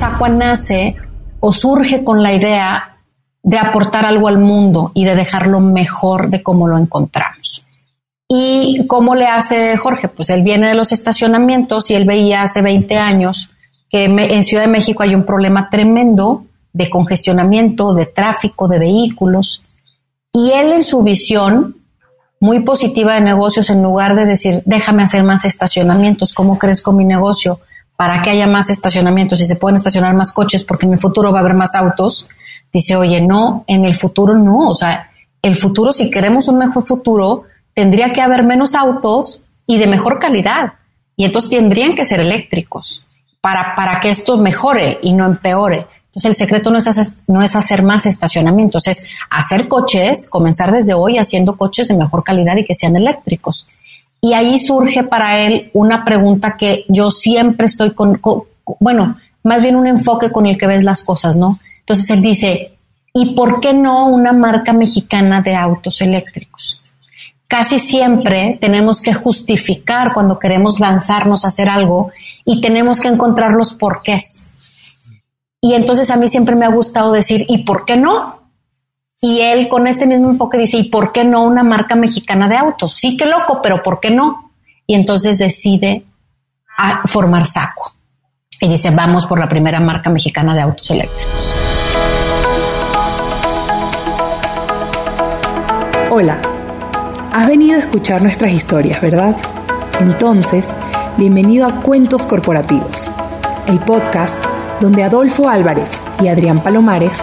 Sacua nace o surge con la idea de aportar algo al mundo y de dejarlo mejor de cómo lo encontramos. ¿Y cómo le hace Jorge? Pues él viene de los estacionamientos y él veía hace 20 años que en Ciudad de México hay un problema tremendo de congestionamiento, de tráfico, de vehículos. Y él en su visión muy positiva de negocios, en lugar de decir, déjame hacer más estacionamientos, ¿cómo crezco mi negocio? Para que haya más estacionamientos y se puedan estacionar más coches, porque en el futuro va a haber más autos. Dice, oye, no, en el futuro no. O sea, el futuro, si queremos un mejor futuro, tendría que haber menos autos y de mejor calidad. Y entonces tendrían que ser eléctricos para, para que esto mejore y no empeore. Entonces el secreto no es, hacer, no es hacer más estacionamientos, es hacer coches, comenzar desde hoy haciendo coches de mejor calidad y que sean eléctricos. Y ahí surge para él una pregunta que yo siempre estoy con, con bueno, más bien un enfoque con el que ves las cosas, ¿no? Entonces él dice, ¿y por qué no una marca mexicana de autos eléctricos? casi siempre tenemos que justificar cuando queremos lanzarnos a hacer algo y tenemos que encontrar los porqués. Y entonces a mí siempre me ha gustado decir, ¿y por qué no? Y él con este mismo enfoque dice, ¿y por qué no una marca mexicana de autos? Sí, qué loco, pero ¿por qué no? Y entonces decide formar Saco. Y dice, vamos por la primera marca mexicana de autos eléctricos. Hola. Has venido a escuchar nuestras historias, ¿verdad? Entonces, bienvenido a Cuentos Corporativos, el podcast donde Adolfo Álvarez y Adrián Palomares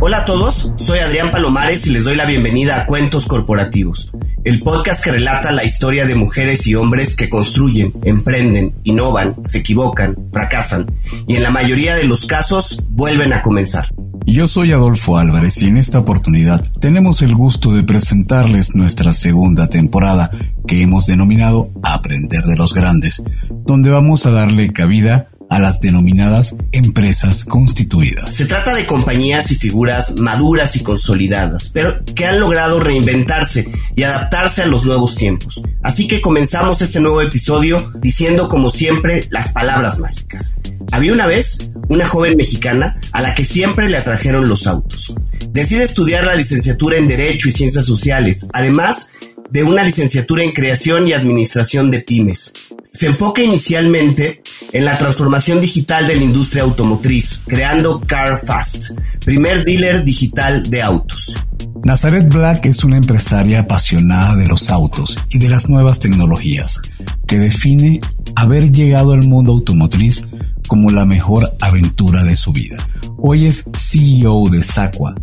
Hola a todos, soy Adrián Palomares y les doy la bienvenida a Cuentos Corporativos, el podcast que relata la historia de mujeres y hombres que construyen, emprenden, innovan, se equivocan, fracasan y en la mayoría de los casos vuelven a comenzar. Yo soy Adolfo Álvarez y en esta oportunidad tenemos el gusto de presentarles nuestra segunda temporada que hemos denominado Aprender de los Grandes, donde vamos a darle cabida a las denominadas empresas constituidas. Se trata de compañías y figuras maduras y consolidadas, pero que han logrado reinventarse y adaptarse a los nuevos tiempos. Así que comenzamos este nuevo episodio diciendo como siempre las palabras mágicas. Había una vez una joven mexicana a la que siempre le atrajeron los autos. Decide estudiar la licenciatura en Derecho y Ciencias Sociales, además de una licenciatura en Creación y Administración de Pymes. Se enfoca inicialmente en la transformación digital de la industria automotriz, creando CarFast, primer dealer digital de autos. Nazaret Black es una empresaria apasionada de los autos y de las nuevas tecnologías, que define haber llegado al mundo automotriz como la mejor aventura de su vida. Hoy es CEO de Sacua,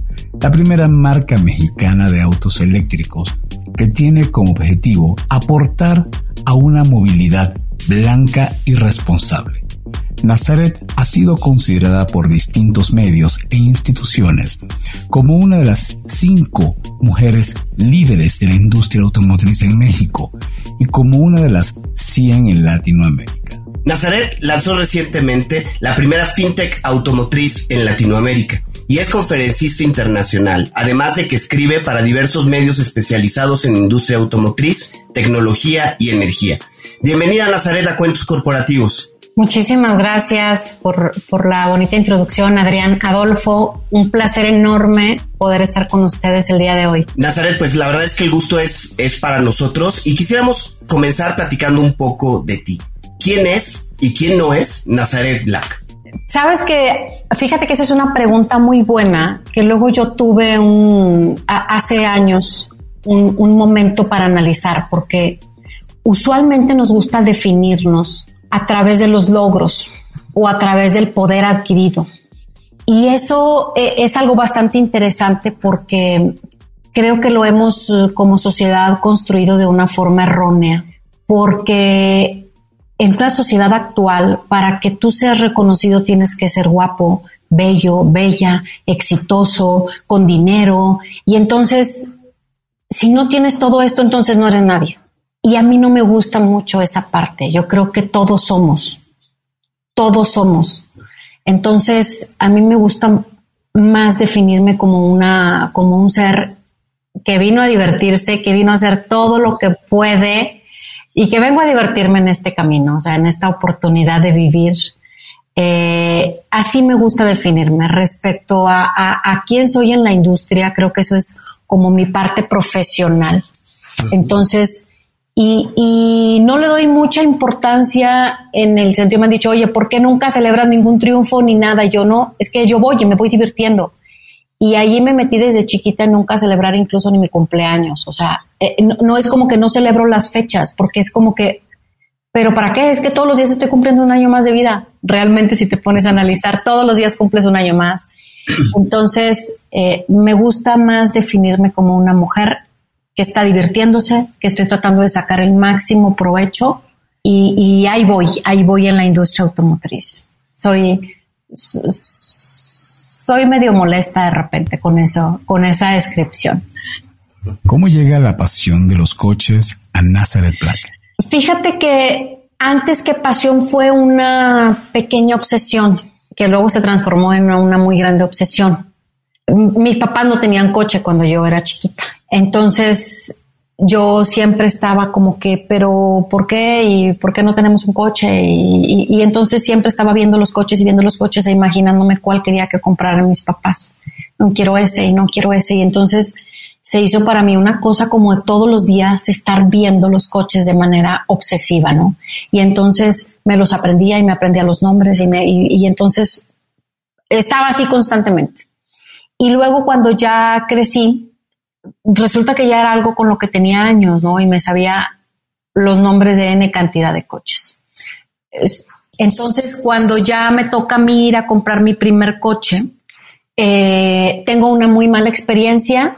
la primera marca mexicana de autos eléctricos que tiene como objetivo aportar a una movilidad blanca y responsable. Nazaret ha sido considerada por distintos medios e instituciones como una de las cinco mujeres líderes de la industria automotriz en México y como una de las 100 en Latinoamérica. Nazaret lanzó recientemente la primera fintech automotriz en Latinoamérica y es conferencista internacional, además de que escribe para diversos medios especializados en industria automotriz, tecnología y energía. Bienvenida Nazaret a Cuentos Corporativos. Muchísimas gracias por, por, la bonita introducción, Adrián. Adolfo, un placer enorme poder estar con ustedes el día de hoy. Nazaret, pues la verdad es que el gusto es, es para nosotros y quisiéramos comenzar platicando un poco de ti. ¿Quién es y quién no es Nazaret Black? Sabes que, fíjate que esa es una pregunta muy buena, que luego yo tuve un, hace años un, un momento para analizar, porque usualmente nos gusta definirnos a través de los logros o a través del poder adquirido. Y eso eh, es algo bastante interesante porque creo que lo hemos como sociedad construido de una forma errónea, porque en una sociedad actual, para que tú seas reconocido tienes que ser guapo, bello, bella, exitoso, con dinero. Y entonces, si no tienes todo esto, entonces no eres nadie. Y a mí no me gusta mucho esa parte. Yo creo que todos somos, todos somos. Entonces, a mí me gusta más definirme como una, como un ser que vino a divertirse, que vino a hacer todo lo que puede y que vengo a divertirme en este camino, o sea, en esta oportunidad de vivir. Eh, así me gusta definirme respecto a, a, quién soy en la industria. Creo que eso es como mi parte profesional. Entonces, y, y, no le doy mucha importancia en el sentido, me han dicho, oye, ¿por qué nunca celebras ningún triunfo ni nada? Yo no, es que yo voy y me voy divirtiendo. Y ahí me metí desde chiquita en nunca celebrar incluso ni mi cumpleaños. O sea, eh, no, es como que no celebro las fechas, porque es como que, pero ¿para qué? Es que todos los días estoy cumpliendo un año más de vida. Realmente si te pones a analizar, todos los días cumples un año más. Entonces, eh, me gusta más definirme como una mujer que está divirtiéndose, que estoy tratando de sacar el máximo provecho y, y ahí voy, ahí voy en la industria automotriz. Soy soy medio molesta de repente con eso, con esa descripción. ¿Cómo llega la pasión de los coches a Nazareth Black? Fíjate que antes que pasión fue una pequeña obsesión que luego se transformó en una muy grande obsesión. Mis papás no tenían coche cuando yo era chiquita. Entonces yo siempre estaba como que, pero ¿por qué? ¿Y por qué no tenemos un coche? Y, entonces siempre estaba viendo los coches y viendo los coches e imaginándome cuál quería que compraran mis papás. No quiero ese y no quiero ese. Y entonces se hizo para mí una cosa como todos los días estar viendo los coches de manera obsesiva, ¿no? Y entonces me los aprendía y me aprendía los nombres y, me, y entonces estaba así constantemente. Y luego cuando ya crecí, resulta que ya era algo con lo que tenía años, ¿no? Y me sabía los nombres de N cantidad de coches. Entonces, cuando ya me toca a mí ir a comprar mi primer coche, eh, tengo una muy mala experiencia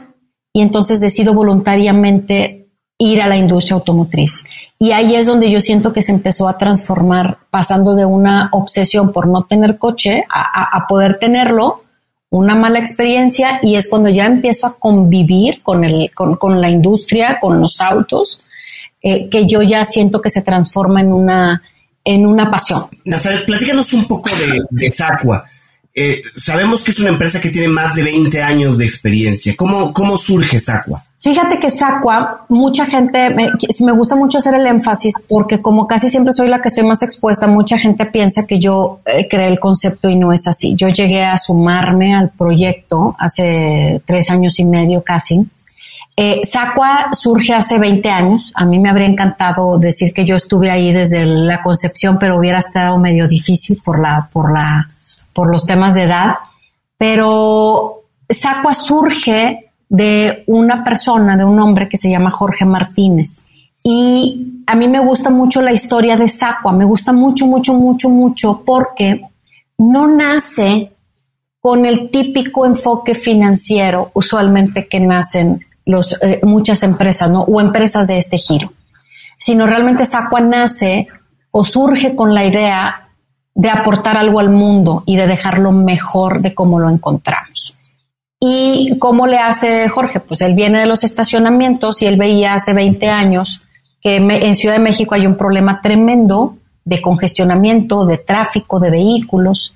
y entonces decido voluntariamente ir a la industria automotriz. Y ahí es donde yo siento que se empezó a transformar, pasando de una obsesión por no tener coche a poder tenerlo una mala experiencia y es cuando ya empiezo a convivir con, el, con, la industria, con los autos, eh, que yo ya siento que se transforma en una, en una pasión. Nazaret, platícanos un poco de, de Sacua. Eh, sabemos que es una empresa que tiene más de 20 años de experiencia. ¿Cómo, cómo surge Sacua? Fíjate que Sacua, mucha gente, me, gusta mucho hacer el énfasis porque como casi siempre soy la que estoy más expuesta, mucha gente piensa que yo eh, creé el concepto y no es así. Yo llegué a sumarme al proyecto hace tres años y medio casi. Eh, Sacua surge hace 20 años. A mí me habría encantado decir que yo estuve ahí desde la concepción, pero hubiera estado medio difícil por la, por la, por los temas de edad. Pero Sacua surge de una persona, de un hombre que se llama Jorge Martínez. Y a mí me gusta mucho la historia de Sacua, me gusta mucho, mucho, mucho, mucho, porque no nace con el típico enfoque financiero usualmente que nacen los, eh, muchas empresas, ¿no? O empresas de este giro, sino realmente Sacua nace o surge con la idea de aportar algo al mundo y de dejarlo mejor de cómo lo encontramos. ¿Y cómo le hace Jorge? Pues él viene de los estacionamientos y él veía hace 20 años que en Ciudad de México hay un problema tremendo de congestionamiento, de tráfico, de vehículos.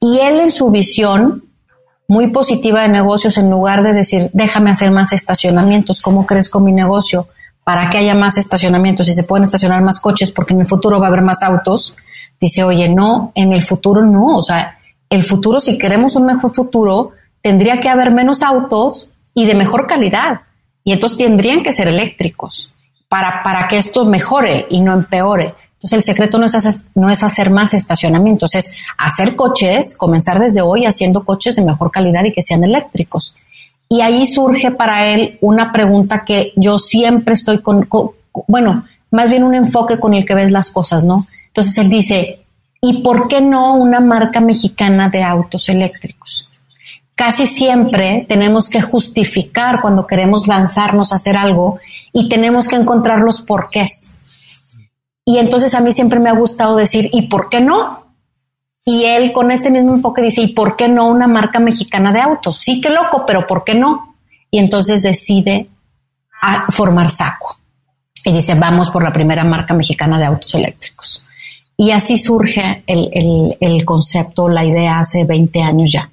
Y él en su visión muy positiva de negocios, en lugar de decir, déjame hacer más estacionamientos, ¿cómo crezco mi negocio? Para que haya más estacionamientos y se pueden estacionar más coches porque en el futuro va a haber más autos. Dice, oye, no, en el futuro no. O sea, el futuro, si queremos un mejor futuro, tendría que haber menos autos y de mejor calidad. Y entonces tendrían que ser eléctricos para, para que esto mejore y no empeore. Entonces el secreto no es, hacer, no es hacer más estacionamientos, es hacer coches, comenzar desde hoy haciendo coches de mejor calidad y que sean eléctricos. Y ahí surge para él una pregunta que yo siempre estoy con, bueno, más bien un enfoque con el que ves las cosas, ¿no? Entonces él dice, ¿y por qué no una marca mexicana de autos eléctricos? Casi siempre tenemos que justificar cuando queremos lanzarnos a hacer algo y tenemos que encontrar los porqués. Y entonces a mí siempre me ha gustado decir, ¿y por qué no? Y él con este mismo enfoque dice, ¿y por qué no una marca mexicana de autos? Sí, qué loco, pero ¿por qué no? Y entonces decide formar Saco. Y dice, vamos por la primera marca mexicana de autos eléctricos. Y así surge el, el concepto, la idea hace 20 años ya.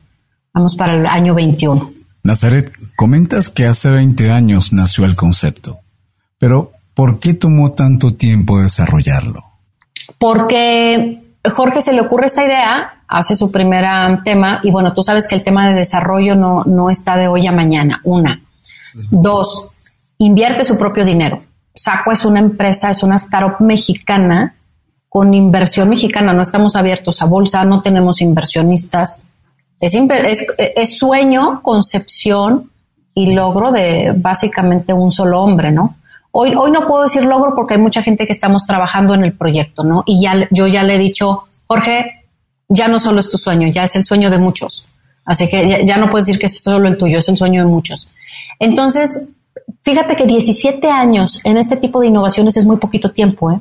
Vamos para el año 21. Nazaret, comentas que hace 20 años nació el concepto, pero ¿por qué tomó tanto tiempo desarrollarlo? Porque Jorge se le ocurre esta idea, hace su primer tema y bueno, tú sabes que el tema de desarrollo no, no está de hoy a mañana, una. Dos, invierte su propio dinero. Saco es una empresa, es una startup mexicana con inversión mexicana, no estamos abiertos a bolsa, no tenemos inversionistas, es, sueño, concepción y logro de básicamente un solo hombre, ¿no? Hoy, hoy no puedo decir logro porque hay mucha gente que estamos trabajando en el proyecto, ¿no? Y ya yo ya le he dicho, Jorge, ya no solo es tu sueño, ya es el sueño de muchos. Así que ya, no puedes decir que es solo el tuyo, es el sueño de muchos. Entonces, fíjate que 17 años en este tipo de innovaciones es muy poquito tiempo, ¿eh?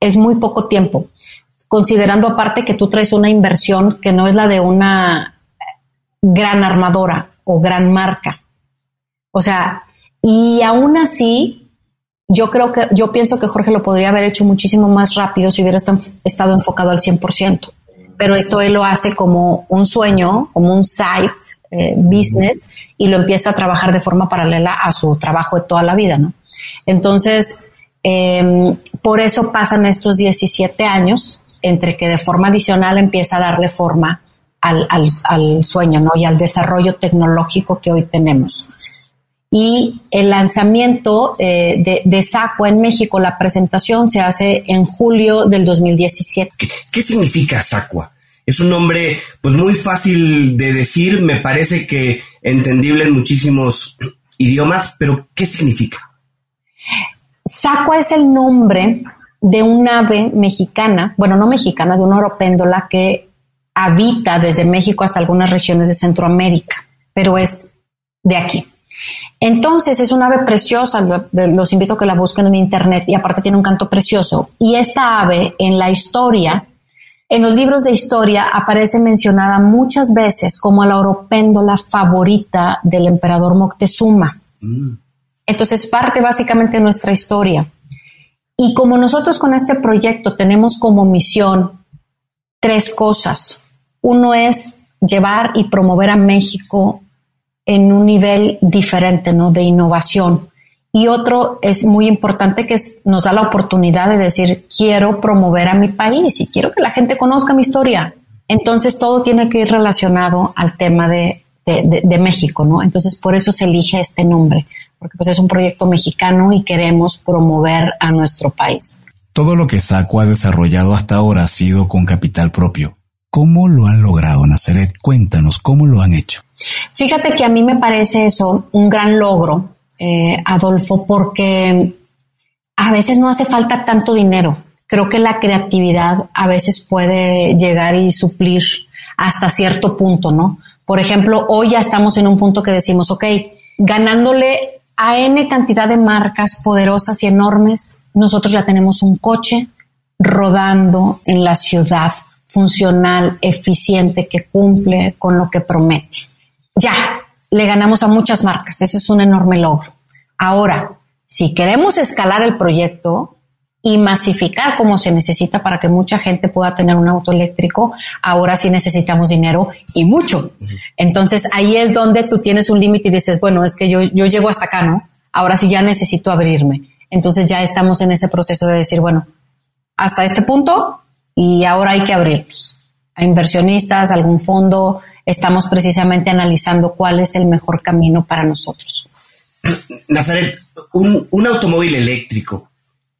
Es muy poco tiempo. Considerando aparte que tú traes una inversión que no es la de una gran armadora o gran marca. O sea, y aún así, yo creo que, yo pienso que Jorge lo podría haber hecho muchísimo más rápido si hubiera estado enfocado al 100%. Pero esto él lo hace como un sueño, como un side eh, business y lo empieza a trabajar de forma paralela a su trabajo de toda la vida, ¿no? Entonces, em, por eso pasan estos 17 años entre que de forma adicional empieza a darle forma al, al, sueño ¿no? y al desarrollo tecnológico que hoy tenemos. Y el lanzamiento eh, de, de Sacua en México, la presentación se hace en julio del 2017. ¿Qué, significa Sacua? Es un nombre pues muy fácil de decir, me parece que entendible en muchísimos idiomas, pero ¿qué significa? Sacua es el nombre de un ave mexicana, bueno, no mexicana, de una oropéndola que habita desde México hasta algunas regiones de Centroamérica, pero es de aquí. Entonces es una ave preciosa, los invito a que la busquen en internet y aparte tiene un canto precioso. Y esta ave en la historia, en los libros de historia aparece mencionada muchas veces como la oropéndola favorita del emperador Moctezuma. Mm. Entonces parte básicamente de nuestra historia. Y como nosotros con este proyecto tenemos como misión tres cosas. Uno es llevar y promover a México en un nivel diferente, ¿no? De innovación. Y otro es muy importante que nos da la oportunidad de decir, quiero promover a mi país y quiero que la gente conozca mi historia. Entonces todo tiene que ir relacionado al tema de, de, México, ¿no? Entonces por eso se elige este nombre, porque pues es un proyecto mexicano y queremos promover a nuestro país. Todo lo que SACO ha desarrollado hasta ahora ha sido con capital propio. ¿Cómo lo han logrado, Nazaret? Cuéntanos, ¿cómo lo han hecho? Fíjate que a mí me parece eso un gran logro, eh, Adolfo, porque a veces no hace falta tanto dinero. Creo que la creatividad a veces puede llegar y suplir hasta cierto punto, ¿no? Por ejemplo, hoy ya estamos en un punto que decimos, ok, ganándole a N cantidad de marcas poderosas y enormes, nosotros ya tenemos un coche rodando en la ciudad funcional, eficiente, que cumple con lo que promete. Ya, le ganamos a muchas marcas, ese es un enorme logro. Ahora, si queremos escalar el proyecto y masificar como se necesita para que mucha gente pueda tener un auto eléctrico, ahora sí necesitamos dinero y mucho. Entonces ahí es donde tú tienes un límite y dices, bueno, es que yo, yo llego hasta acá, ¿no? Ahora sí ya necesito abrirme. Entonces ya estamos en ese proceso de decir, bueno, hasta este punto y ahora hay que abrirlos a inversionistas, algún fondo. Estamos precisamente analizando cuál es el mejor camino para nosotros. Nazaret, un, un automóvil eléctrico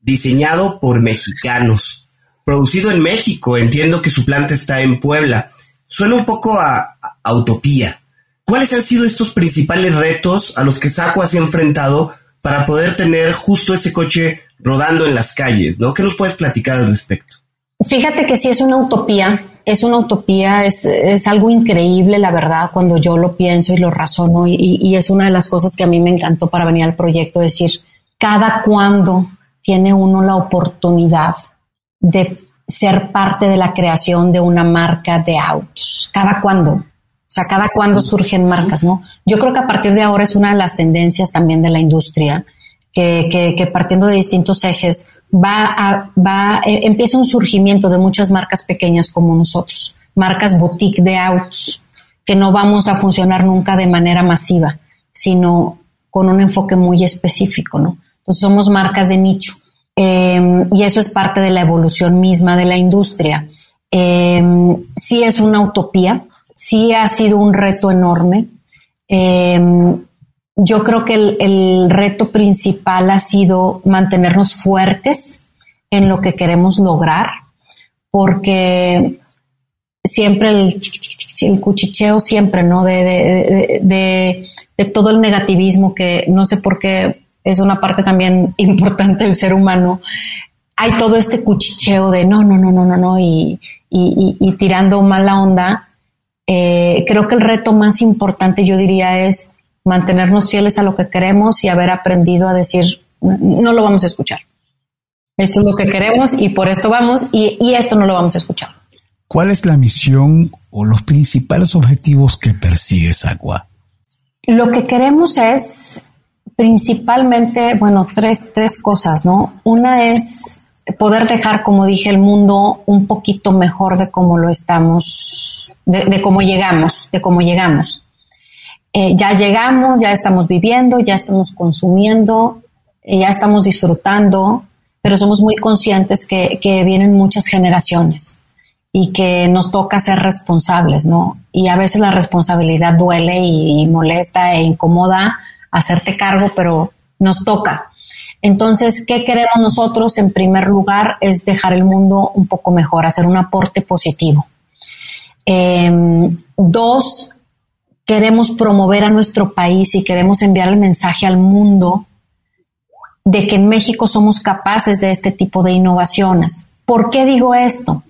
diseñado por mexicanos, producido en México, entiendo que su planta está en Puebla. Suena un poco a, utopía. ¿Cuáles han sido estos principales retos a los que Saco se ha enfrentado para poder tener justo ese coche rodando en las calles? ¿no? ¿Qué nos puedes platicar al respecto? Fíjate que sí es una utopía, es una utopía, es, es algo increíble, la verdad, cuando yo lo pienso y lo razono, y, es una de las cosas que a mí me encantó para venir al proyecto, decir, cada cuando tiene uno la oportunidad de ser parte de la creación de una marca de autos? ¿Cada cuándo? O sea, cada cuándo surgen marcas, ¿no? Yo creo que a partir de ahora es una de las tendencias también de la industria, que, que, partiendo de distintos ejes va a, va, eh, empieza un surgimiento de muchas marcas pequeñas como nosotros, marcas boutique de autos, que no vamos a funcionar nunca de manera masiva, sino con un enfoque muy específico, ¿no? Entonces somos marcas de nicho. Em, y eso es parte de la evolución misma de la industria. Eh, sí es una utopía, sí ha sido un reto enorme. Em, yo creo que el, reto principal ha sido mantenernos fuertes en lo que queremos lograr, porque siempre el, cuchicheo, siempre, ¿no? de todo el negativismo que no sé por qué es una parte también importante del ser humano. Hay todo este cuchicheo de no, no, no, no, no, no, y, y, tirando mala onda. Eh, creo que el reto más importante, yo diría, es mantenernos fieles a lo que queremos y haber aprendido a decir, no lo vamos a escuchar. Esto es lo que queremos y por esto vamos y, y esto no lo vamos a escuchar. ¿Cuál es la misión o los principales objetivos que persigues, Agua? Lo que queremos es principalmente, bueno, tres, tres cosas, ¿no? Una es poder dejar, como dije, el mundo un poquito mejor de cómo lo estamos, de, cómo llegamos, de cómo llegamos. Eh, ya llegamos, ya estamos viviendo, ya estamos consumiendo, eh, ya estamos disfrutando, pero somos muy conscientes que, que vienen muchas generaciones y que nos toca ser responsables, ¿no? Y a veces la responsabilidad duele y, molesta e incomoda hacerte cargo, pero nos toca. Entonces, ¿qué queremos nosotros? En primer lugar, es dejar el mundo un poco mejor, hacer un aporte positivo. Em, dos, queremos promover a nuestro país y queremos enviar el mensaje al mundo de que en México somos capaces de este tipo de innovaciones. ¿Por qué digo esto?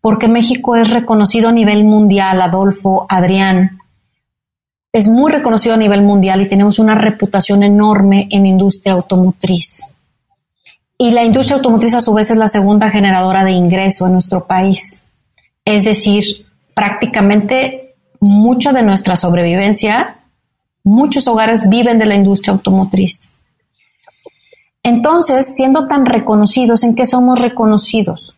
porque México es reconocido a nivel mundial, Adolfo, Adrián, es muy reconocido a nivel mundial y tenemos una reputación enorme en industria automotriz. Y la industria automotriz a su vez es la segunda generadora de ingreso en nuestro país. Es decir, prácticamente mucha de nuestra sobrevivencia, muchos hogares viven de la industria automotriz. Entonces, siendo tan reconocidos, ¿en qué somos reconocidos?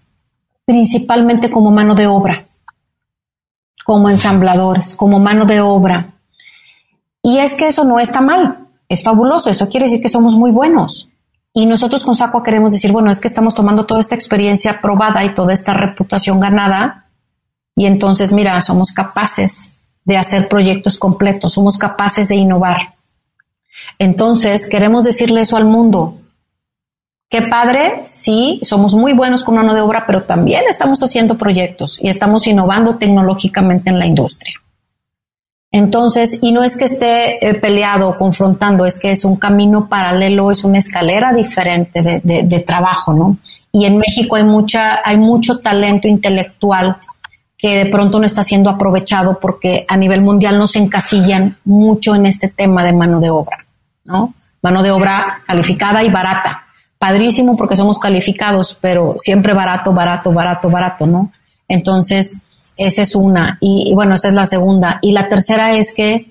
principalmente como mano de obra, como ensambladores, como mano de obra. Y es que eso no está mal, es fabuloso, eso quiere decir que somos muy buenos. Y nosotros con Saco queremos decir, bueno, es que estamos tomando toda esta experiencia probada y toda esta reputación ganada y entonces, mira, somos capaces de hacer proyectos completos, somos capaces de innovar. Entonces, queremos decirle eso al mundo. Qué padre, sí, somos muy buenos con mano de obra, pero también estamos haciendo proyectos y estamos innovando tecnológicamente en la industria. Entonces, y no es que esté eh, peleado o confrontando, es que es un camino paralelo, es una escalera diferente de, trabajo, ¿no? Y en México hay mucha, hay mucho talento intelectual que de pronto no está siendo aprovechado porque a nivel mundial no se encasillan mucho en este tema de mano de obra, ¿no? Mano de obra calificada y barata padrísimo porque somos calificados, pero siempre barato, barato, barato, barato, ¿no? Entonces, esa es una. Y, bueno, esa es la segunda. Y la tercera es que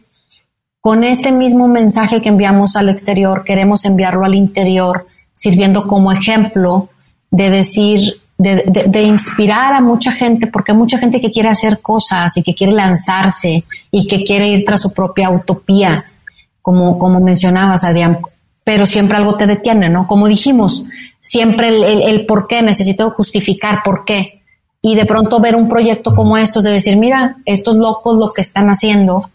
con este mismo mensaje que enviamos al exterior, queremos enviarlo al interior, sirviendo como ejemplo de decir, de, de, inspirar a mucha gente, porque hay mucha gente que quiere hacer cosas y que quiere lanzarse y que quiere ir tras su propia utopía, como, como mencionabas, Adrián pero siempre algo te detiene, ¿no? Como dijimos, siempre el, por qué, necesito justificar por qué. Y de pronto ver un proyecto como estos, de decir, mira, estos locos lo que están haciendo,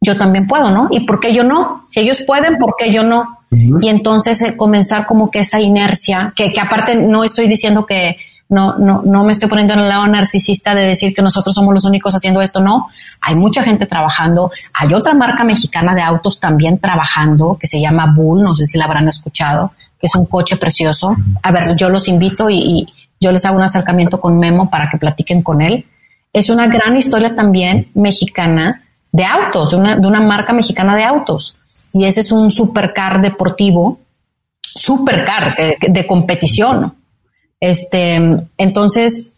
yo también puedo, ¿no? ¿Y por qué yo no? Si ellos pueden, ¿por qué yo no? Y entonces eh, comenzar como que esa inercia, que, que aparte no estoy diciendo que, no, no, no me estoy poniendo en el lado narcisista de decir que nosotros somos los únicos haciendo esto, no. Hay mucha gente trabajando. Hay otra marca mexicana de autos también trabajando que se llama Bull, no sé si la habrán escuchado, que es un coche precioso. A ver, yo los invito y, yo les hago un acercamiento con Memo para que platiquen con él. Es una gran historia también mexicana de autos, de una, de una marca mexicana de autos. Y ese es un supercar deportivo, supercar de, de competición. Este, entonces,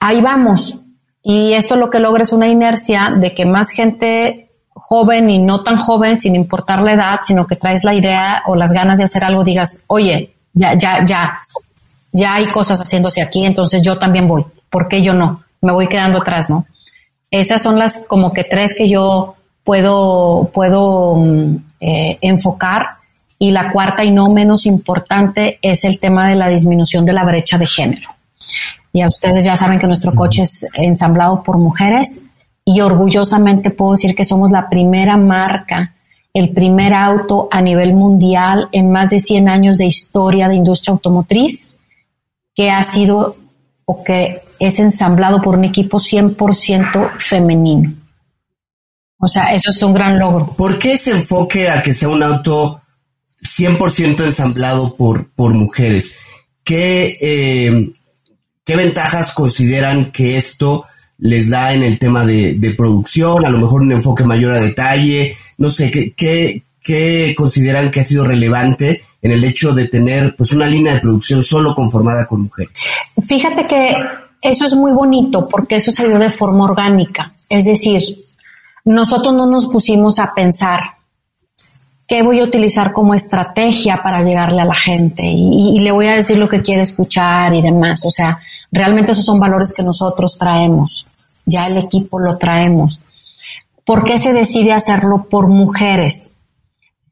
ahí vamos. Y esto lo que logra es una inercia de que más gente joven y no tan joven, sin importar la edad, sino que traes la idea o las ganas de hacer algo, digas, oye, ya, ya, ya, ya hay cosas haciéndose aquí, entonces yo también voy. ¿Por qué yo no? Me voy quedando atrás, ¿no? Esas son las como que tres que yo puedo, puedo mm, eh, enfocar. Y la cuarta y no menos importante es el tema de la disminución de la brecha de género. Ya ustedes ya saben que nuestro coche es ensamblado por mujeres y orgullosamente puedo decir que somos la primera marca, el primer auto a nivel mundial en más de 100 años de historia de industria automotriz que ha sido o que es ensamblado por un equipo 100% femenino. O sea, eso es un gran logro. ¿Por qué ese enfoque a que sea un auto 100% ensamblado por, por mujeres? ¿Qué, eh, ¿Qué ventajas consideran que esto les da en el tema de, producción? A lo mejor un enfoque mayor a detalle. No sé, ¿qué, qué, qué consideran que ha sido relevante en el hecho de tener pues una línea de producción solo conformada con mujeres? Fíjate que eso es muy bonito porque eso se dio de forma orgánica. Es decir, nosotros no nos pusimos a pensar qué voy a utilizar como estrategia para llegarle a la gente y, le voy a decir lo que quiere escuchar y demás. O sea, realmente esos son valores que nosotros traemos. Ya el equipo lo traemos. ¿Por qué se decide hacerlo por mujeres?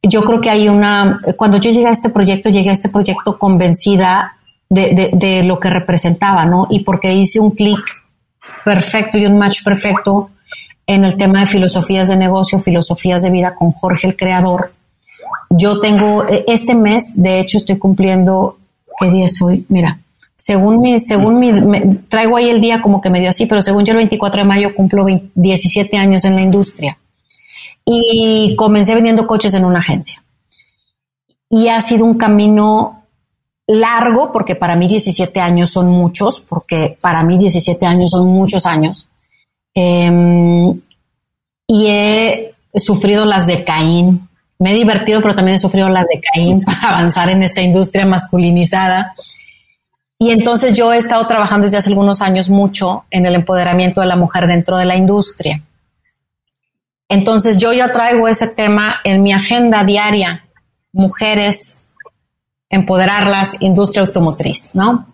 Yo creo que hay una, cuando yo llegué a este proyecto, llegué a este proyecto convencida de, de lo que representaba, ¿no? Y porque hice un clic perfecto y un match perfecto en el tema de filosofías de negocio, filosofías de vida con Jorge el Creador. Yo tengo, e, este mes, de hecho, estoy cumpliendo, ¿qué día es hoy? Mira, según mi, según mi, traigo ahí el día como que medio así, pero según yo el 24 de mayo cumplo 17 años en la industria. Y comencé vendiendo coches en una agencia. Y ha sido un camino largo, porque para mí 17 años son muchos, porque para mí 17 años son muchos años Em, y he sufrido las de Caín. Me he divertido, pero también he sufrido las de Caín para avanzar en esta industria masculinizada. Y entonces yo he estado trabajando desde hace algunos años mucho en el empoderamiento de la mujer dentro de la industria. Entonces yo ya traigo ese tema en mi agenda diaria, mujeres, empoderarlas, industria automotriz, ¿no?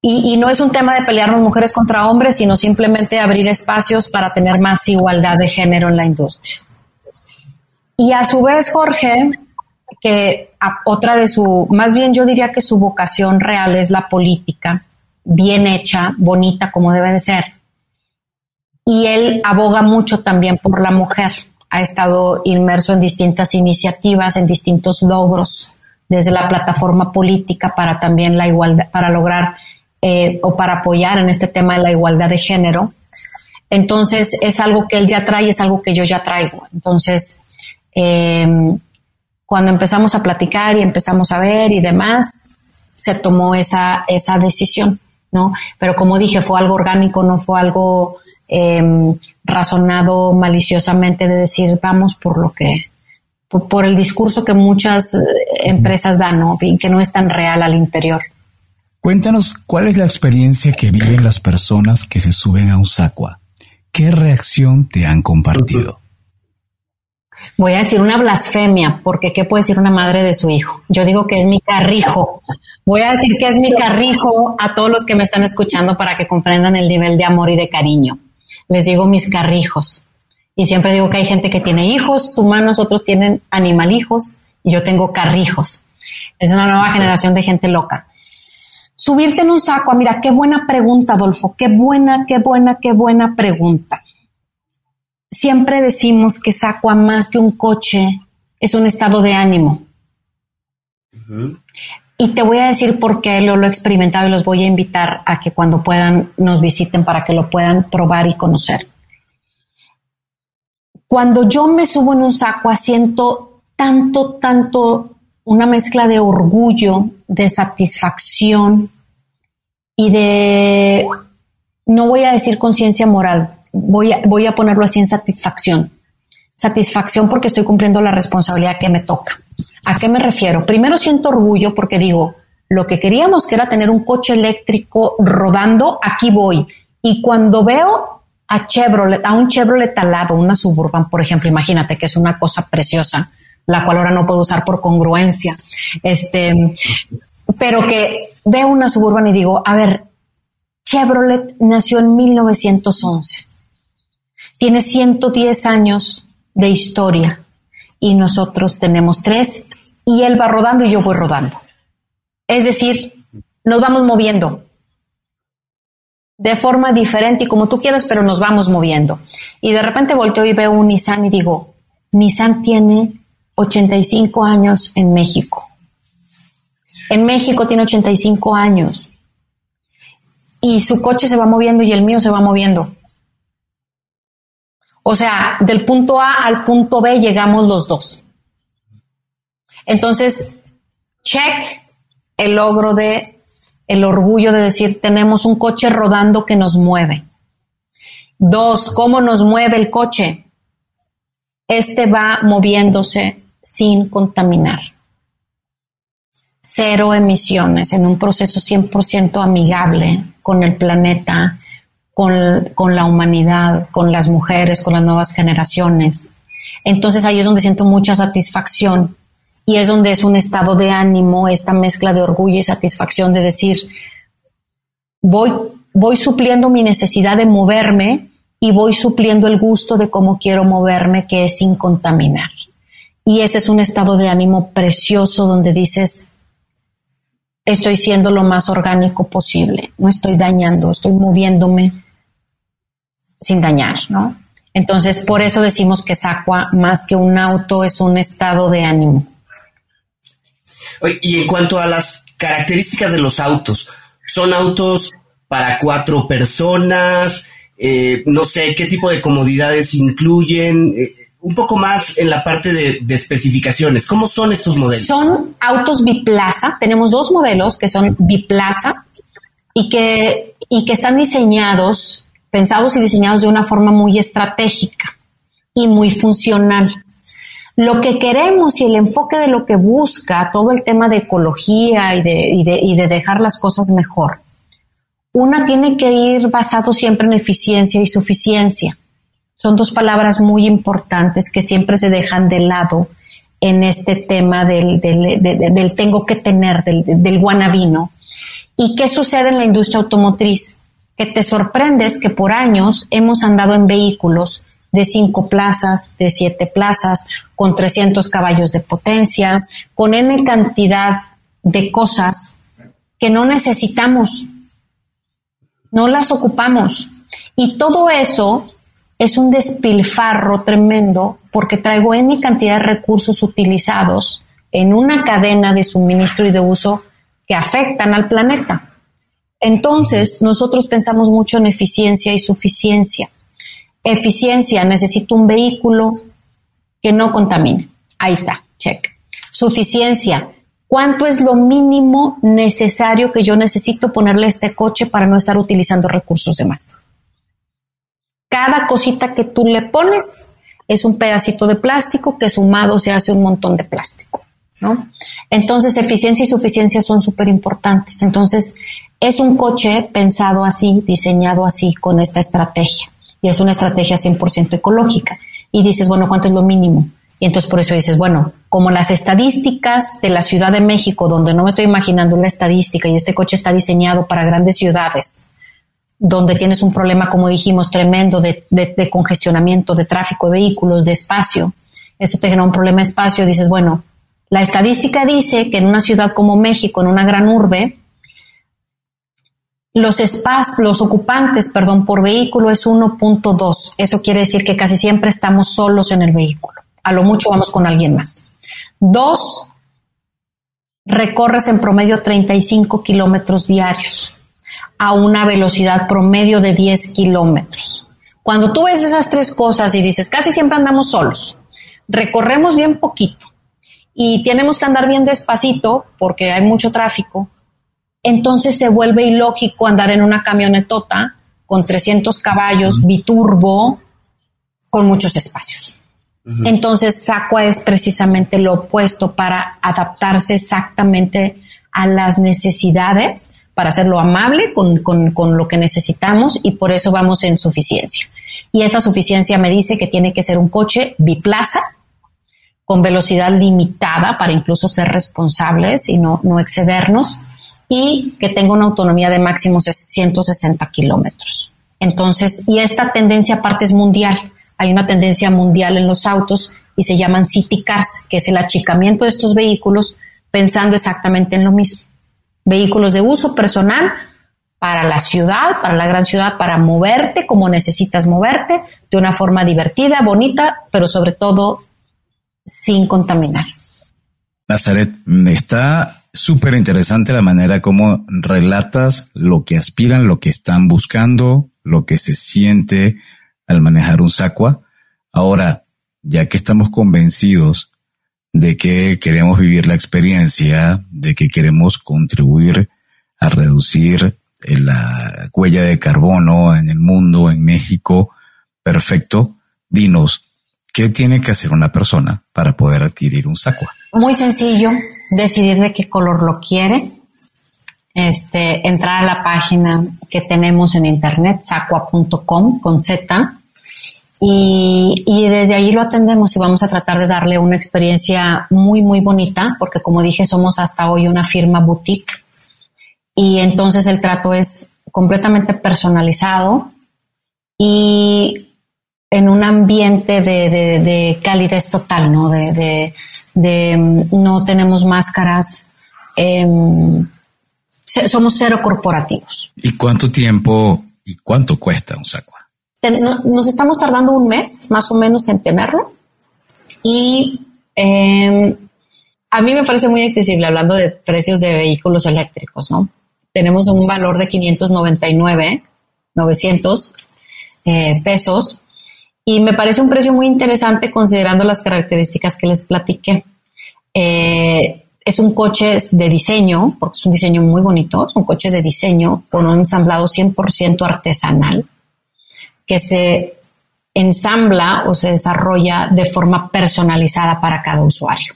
Y, no es un tema de pelearnos mujeres contra hombres, sino simplemente abrir espacios para tener más igualdad de género en la industria. Y a su vez, Jorge, que otra de su, más bien yo diría que su vocación real es la política, bien hecha, bonita como debe de ser. Y él aboga mucho también por la mujer. Ha estado inmerso en distintas iniciativas, en distintos logros, desde la plataforma política para también la igualdad, para lograr eh, o para apoyar en este tema de la igualdad de género. Entonces es algo que él ya trae, es algo que yo ya traigo. Entonces, em, cuando empezamos a platicar y empezamos a ver y demás, se tomó esa, esa decisión, ¿no? Pero como dije, fue algo orgánico, no fue algo em, razonado maliciosamente de decir vamos por lo que, por, por, el discurso que muchas eh, empresas dan, ¿no? Que no es tan real al interior. Cuéntanos cuál es la experiencia que viven las personas que se suben a un sacua. ¿Qué reacción te han compartido? Voy a decir una blasfemia, porque ¿qué puede decir una madre de su hijo? Yo digo que es mi carrijo. Voy a decir que es mi carrijo a todos los que me están escuchando para que comprendan el nivel de amor y de cariño. Les digo mis carrijos. Y siempre digo que hay gente que tiene hijos humanos, otros tienen animalijos, y yo tengo carrijos. Es una nueva generación de gente loca. Subirte en un saco, mira, qué buena pregunta, Adolfo, qué buena, qué buena, qué buena pregunta. Siempre decimos que saco a más que un coche es un estado de ánimo. Y te voy a decir por qué lo, he experimentado y los voy a invitar a que cuando puedan nos visiten para que lo puedan probar y conocer. Cuando yo me subo en un saco, siento tanto, tanto una mezcla de orgullo, de satisfacción y de, no voy a decir conciencia moral, voy a, voy a ponerlo así en satisfacción. Satisfacción porque estoy cumpliendo la responsabilidad que me toca. ¿A qué me refiero? Primero siento orgullo porque digo, Lo que queríamos que era tener un coche eléctrico rodando, aquí voy. Y cuando veo a Chevrolet, a un Chevrolet talado, una Suburban, por ejemplo, imagínate que es una cosa preciosa, la cual ahora no puedo usar por congruencia. Este, pero que veo una Suburban y digo, a ver, Chevrolet nació en 1911. Tiene 110 años de historia y nosotros tenemos tres y él va rodando y yo voy rodando. Es decir, nos vamos moviendo de forma diferente y como tú quieras, pero nos vamos moviendo. Y de repente volteo y veo un Nissan y digo, Nissan tiene 85 años en México. En México tiene 85 años. Y su coche se va moviendo y el mío se va moviendo. O sea, del punto A al punto B llegamos los dos. Entonces, check el logro de el orgullo de decir tenemos un coche rodando que nos mueve. Dos, ¿cómo nos mueve el coche? Este va moviéndose sin contaminar. Cero emisiones en un proceso 100% amigable con el planeta, con, la humanidad, con las mujeres, con las nuevas generaciones. Entonces ahí es donde siento mucha satisfacción y es donde es un estado de ánimo, esta mezcla de orgullo y satisfacción de decir, voy, voy supliendo mi necesidad de moverme y voy supliendo el gusto de cómo quiero moverme, que es sin contaminar. Y ese es un estado de ánimo precioso donde dices, estoy siendo lo más orgánico posible, no estoy dañando, estoy moviéndome sin dañar, ¿no? Entonces, por eso decimos que Sacua, más que un auto, es un estado de ánimo. Y en cuanto a las características de los autos, ¿son autos para cuatro personas? Eh, no sé, ¿qué tipo de comodidades incluyen? Eh, un poco más en la parte de, de, especificaciones. ¿Cómo son estos modelos? Son autos biplaza. Tenemos dos modelos que son biplaza y que, y que están diseñados, pensados y diseñados de una forma muy estratégica y muy funcional lo que queremos y el enfoque de lo que busca todo el tema de ecología y de, y de, y de dejar las cosas mejor. Una tiene que ir basado siempre en eficiencia y suficiencia. Son dos palabras muy importantes que siempre se dejan de lado en este tema del, del, del, tengo que tener, del, del guanabino. ¿Y qué sucede en la industria automotriz? Que te sorprendes que por años hemos andado en vehículos de cinco plazas, de siete plazas, con 300 caballos de potencia, con N cantidad de cosas que no necesitamos, no las ocupamos. Y todo eso es un despilfarro tremendo porque traigo N cantidad de recursos utilizados en una cadena de suministro y de uso que afectan al planeta. Entonces, nosotros pensamos mucho en eficiencia y suficiencia. Eficiencia, necesito un vehículo que no contamine. Ahí está, check. Suficiencia, ¿cuánto es lo mínimo necesario que yo necesito ponerle a este coche para no estar utilizando recursos de más? Cada cosita que tú le pones es un pedacito de plástico que sumado se hace un montón de plástico, ¿no? Entonces, eficiencia y suficiencia son súper importantes. Entonces, es un coche pensado así, diseñado así, con esta estrategia y es una estrategia 100% ecológica. Y dices, bueno, ¿cuánto es lo mínimo? Y entonces por eso dices, bueno, como las estadísticas de la Ciudad de México, donde no me estoy imaginando una estadística y este coche está diseñado para grandes ciudades, donde tienes un problema, como dijimos, tremendo de, de, congestionamiento, de tráfico de vehículos, de espacio, eso te genera un problema de espacio, dices, bueno, la estadística dice que en una ciudad como México, en una gran urbe, los espacios, los ocupantes, perdón, por vehículo es 1.2. Eso quiere decir que casi siempre estamos solos en el vehículo. A lo mucho vamos con alguien más. Dos, recorres en promedio 35 kilómetros diarios a una velocidad promedio de 10 kilómetros. Cuando tú ves esas tres cosas y dices, casi siempre andamos solos, recorremos bien poquito y tenemos que andar bien despacito porque hay mucho tráfico, entonces se vuelve ilógico andar en una camionetota con 300 caballos, biturbo, con muchos espacios. Entonces, Sacua es precisamente lo opuesto para adaptarse exactamente a las necesidades para hacerlo amable con, con, lo que necesitamos y por eso vamos en suficiencia. Y esa suficiencia me dice que tiene que ser un coche biplaza, con velocidad limitada para incluso ser responsables y no, no excedernos, y que tenga una autonomía de máximo 160 kilómetros. Entonces, y esta tendencia aparte es mundial. Hay una tendencia mundial en los autos y se llaman city cars, que es el achicamiento de estos vehículos pensando exactamente en lo mismo. Vehículos de uso personal para la ciudad, para la gran ciudad, para moverte como necesitas moverte, de una forma divertida, bonita, pero sobre todo sin contaminar. Nazaret, está súper interesante la manera como relatas lo que aspiran, lo que están buscando, lo que se siente al manejar un Sacua. Ahora, ya que estamos convencidos de que queremos vivir la experiencia, de que queremos contribuir a reducir la huella de carbono en el mundo, en México, perfecto, dinos, ¿qué tiene que hacer una persona para poder adquirir un Sacua? Muy sencillo, decidir de qué color lo quiere, este, entrar a la página que tenemos en internet, sacua.com con Z, y, y, desde ahí lo atendemos y vamos a tratar de darle una experiencia muy, muy bonita, porque como dije, somos hasta hoy una firma boutique. Y entonces el trato es completamente personalizado. Y en un ambiente de, de, de calidez total, ¿no? De, de, mm, no tenemos máscaras, eh, somos cero corporativos. ¿Y cuánto tiempo y cuánto cuesta un saco? nos estamos tardando un mes más o menos en tenerlo y em, a mí me parece muy accesible hablando de precios de vehículos eléctricos, ¿no? Tenemos un valor de 599, 900 eh, pesos y me parece un precio muy interesante considerando las características que les platiqué. Eh, es un coche de diseño, porque es un diseño muy bonito, un coche de diseño con un ensamblado 100% artesanal que se ensambla o se desarrolla de forma personalizada para cada usuario.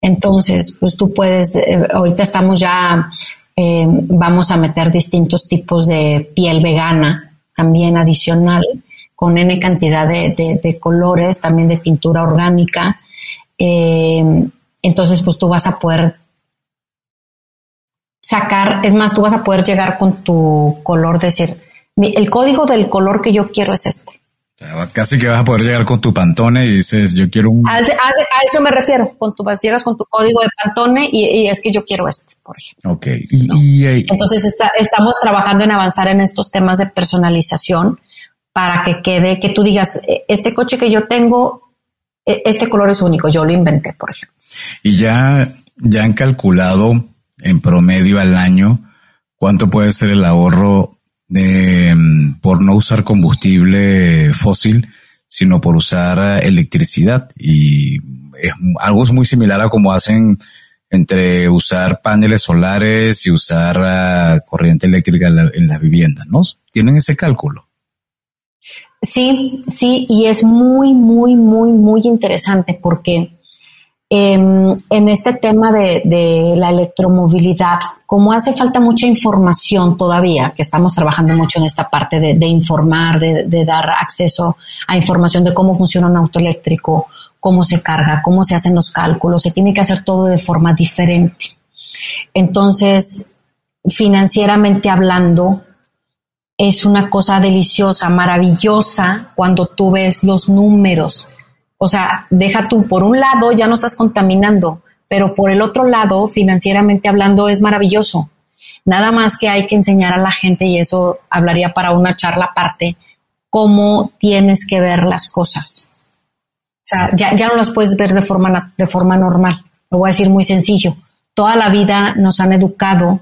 Entonces, pues tú puedes, eh, ahorita estamos ya, eh, vamos a meter distintos tipos de piel vegana también adicional, con N cantidad de, colores, también de tintura orgánica. Eh, entonces, pues tú vas a poder sacar, es más, tú vas a poder llegar con tu color, decir, el código del color que yo quiero es este. Casi que vas a poder llegar con tu pantone y dices, yo quiero un... A, eso me refiero, con tu, llegas con tu código de pantone y, es que yo quiero este, por ejemplo. Ok. Y, Entonces estamos trabajando en avanzar en estos temas de personalización para que quede, que tú digas, e, este coche que yo tengo, e, este color es único, yo lo inventé, por ejemplo. Y ya, ya han calculado en promedio al año cuánto puede ser el ahorro de, mm, por no usar combustible fósil, sino por usar electricidad. Y es algo muy similar a como hacen entre usar paneles solares y usar ah, corriente eléctrica en, las viviendas, ¿no? ¿Tienen ese cálculo? Sí, sí, y es muy, muy, muy, muy interesante porque Em, en este tema de, la electromovilidad, como hace falta mucha información todavía, que estamos trabajando mucho en esta parte de, informar, de, dar acceso a información de cómo funciona un auto eléctrico, cómo se carga, cómo se hacen los cálculos, se tiene que hacer todo de forma diferente. Entonces, financieramente hablando, es una cosa deliciosa, maravillosa cuando tú ves los números o sea, deja tú, por un lado ya no estás contaminando, pero por el otro lado, financieramente hablando, es maravilloso. Nada más que hay que enseñar a la gente, y eso hablaría para una charla aparte, cómo tienes que ver las cosas. O sea, ya, ya no las puedes ver de forma, de forma normal. Lo voy a decir muy sencillo. Toda la vida nos han educado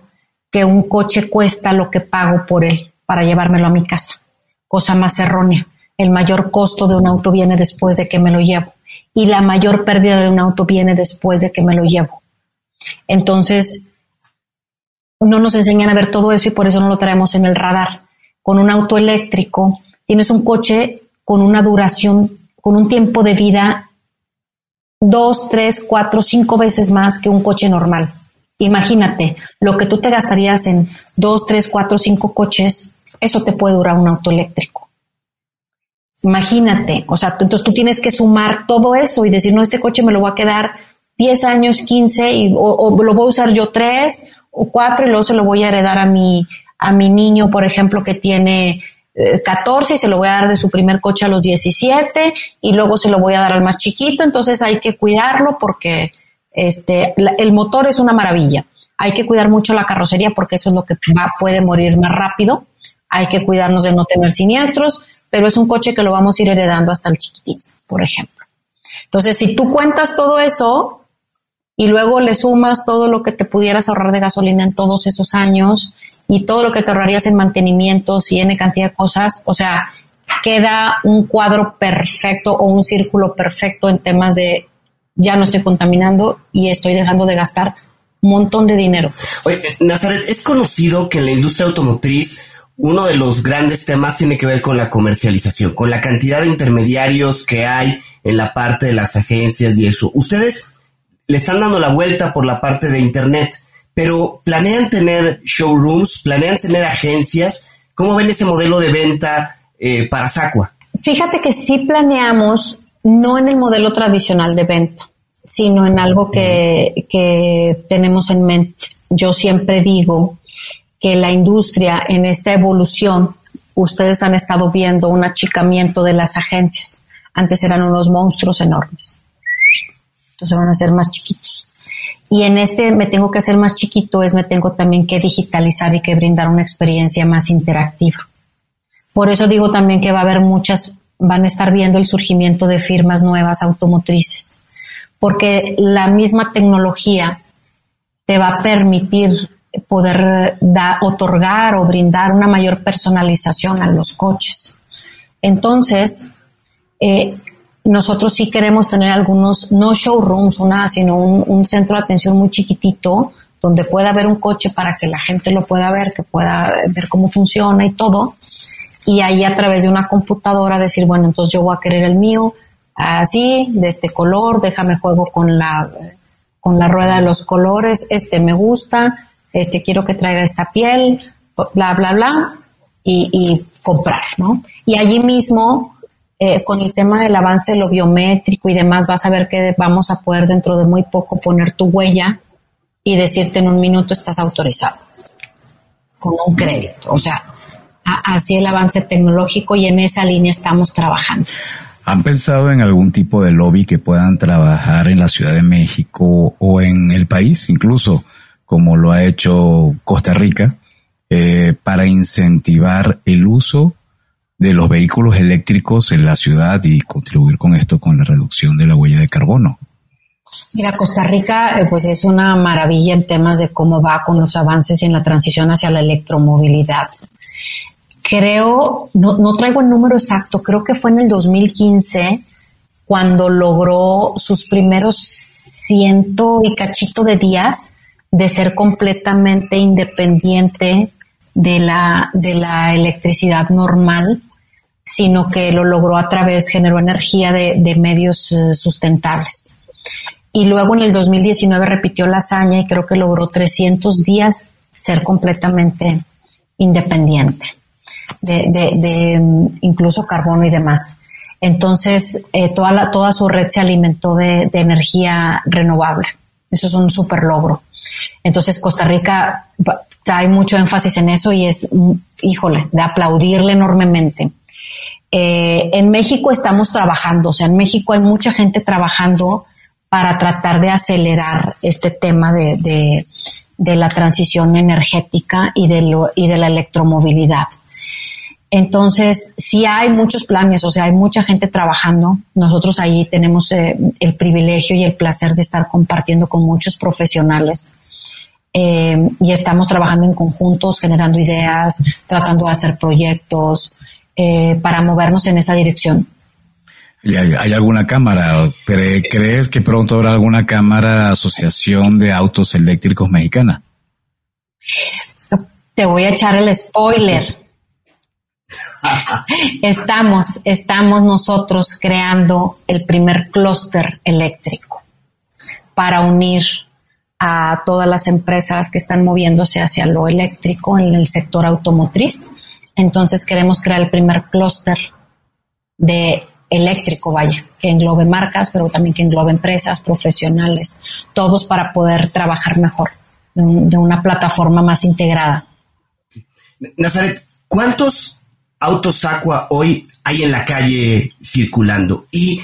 que un coche cuesta lo que pago por él para llevármelo a mi casa. Cosa más errónea el mayor costo de un auto viene después de que me lo llevo y la mayor pérdida de un auto viene después de que me lo llevo. Entonces, no nos enseñan a ver todo eso y por eso no lo traemos en el radar. Con un auto eléctrico tienes un coche con una duración, con un tiempo de vida dos, tres, cuatro, cinco veces más que un coche normal. Imagínate, lo que tú te gastarías en dos, tres, cuatro, cinco coches, eso te puede durar un auto eléctrico. Imagínate, o sea, entonces tú tienes que sumar todo eso y decir, no, este coche me lo voy a quedar 10 años, 15, y, o, lo voy a usar yo tres o cuatro y luego se lo voy a heredar a mi, a mi niño, por ejemplo, que tiene 14 eh, y se lo voy a dar de su primer coche a los 17 y luego se lo voy a dar al más chiquito, entonces hay que cuidarlo porque este, el motor es una maravilla. Hay que cuidar mucho la carrocería porque eso es lo que va, puede morir más rápido. Hay que cuidarnos de no tener siniestros, pero es un coche que lo vamos a ir heredando hasta el chiquitín, por ejemplo. Entonces, si tú cuentas todo eso, y luego le sumas todo lo que te pudieras ahorrar de gasolina en todos esos años y todo lo que te ahorrarías en mantenimientos y en cantidad de cosas, o sea, queda un cuadro perfecto o un círculo perfecto en temas de ya no estoy contaminando y estoy dejando de gastar un montón de dinero. Oye, Nazaret, es conocido que en la industria automotriz uno de los grandes temas tiene que ver con la comercialización, con la cantidad de intermediarios que hay en la parte de las agencias y eso. Ustedes le están dando la vuelta por la parte de Internet, pero planean tener showrooms, planean tener agencias. ¿Cómo ven ese modelo de venta eh, para Sacua? Fíjate que sí planeamos, no en el modelo tradicional de venta, sino en algo que, que tenemos en mente. Yo siempre digo que la industria en esta evolución, ustedes han estado viendo un achicamiento de las agencias. Antes eran unos monstruos enormes se van a hacer más chiquitos. Y en este me tengo que hacer más chiquito es me tengo también que digitalizar y que brindar una experiencia más interactiva. Por eso digo también que va a haber muchas, van a estar viendo el surgimiento de firmas nuevas automotrices, porque la misma tecnología te va a permitir poder otorgar o brindar una mayor personalización a los coches. Entonces, eh, nosotros sí queremos tener algunos, no showrooms nada, sino un, centro de atención muy chiquitito donde pueda haber un coche para que la gente lo pueda ver, que pueda ver cómo funciona y todo. Y ahí a través de una computadora decir, bueno, entonces yo voy a querer el mío así, de este color, déjame juego con la, con la rueda de los colores, este me gusta, este quiero que traiga esta piel, bla, bla, bla, y, comprar, ¿no? Y allí mismo eh, con el tema del avance de lo biométrico y demás, vas a ver que vamos a poder dentro de muy poco poner tu huella y decirte en un minuto estás autorizado con un crédito. O sea, así el avance tecnológico y en esa línea estamos trabajando. ¿Han pensado en algún tipo de lobby que puedan trabajar en la Ciudad de México o en el país, incluso como lo ha hecho Costa Rica, eh, para incentivar el uso de los vehículos eléctricos en la ciudad y contribuir con esto con la reducción de la huella de carbono. Mira, Costa Rica eh, pues es una maravilla en temas de cómo va con los avances en la transición hacia la electromovilidad. Creo, no, no traigo el número exacto, creo que fue en el 2015 cuando logró sus primeros ciento y cachito de días de ser completamente independiente de la, de la electricidad normal, sino que lo logró a través, generó energía de, de medios eh, sustentables. Y luego en el 2019 repitió la hazaña y creo que logró 300 días ser completamente independiente de, de, de mm, incluso carbono y demás. Entonces, eh, toda, la, toda su red se alimentó de, de energía renovable. Eso es un super logro. Entonces, Costa Rica hay mucho énfasis en eso y es, híjole, de aplaudirle enormemente. Eh, en México estamos trabajando, o sea, en México hay mucha gente trabajando para tratar de acelerar este tema de, de, de la transición energética y de, lo, y de la electromovilidad. Entonces, sí hay muchos planes, o sea, hay mucha gente trabajando. Nosotros ahí tenemos eh, el privilegio y el placer de estar compartiendo con muchos profesionales eh, y estamos trabajando en conjuntos, generando ideas, tratando de hacer proyectos eh, para movernos en esa dirección. ¿Y hay, alguna cámara? ¿Crees que pronto habrá alguna cámara asociación de autos eléctricos mexicana? Te voy a echar el spoiler. Estamos, estamos nosotros creando el primer clúster eléctrico para unir a todas las empresas que están moviéndose hacia lo eléctrico en el sector automotriz. Entonces queremos crear el primer clúster de eléctrico, vaya, que englobe marcas, pero también que englobe empresas, profesionales, todos para poder trabajar mejor de, una plataforma más integrada. Nazaret, ¿cuántos autos Aqua hoy hay en la calle circulando? ¿Y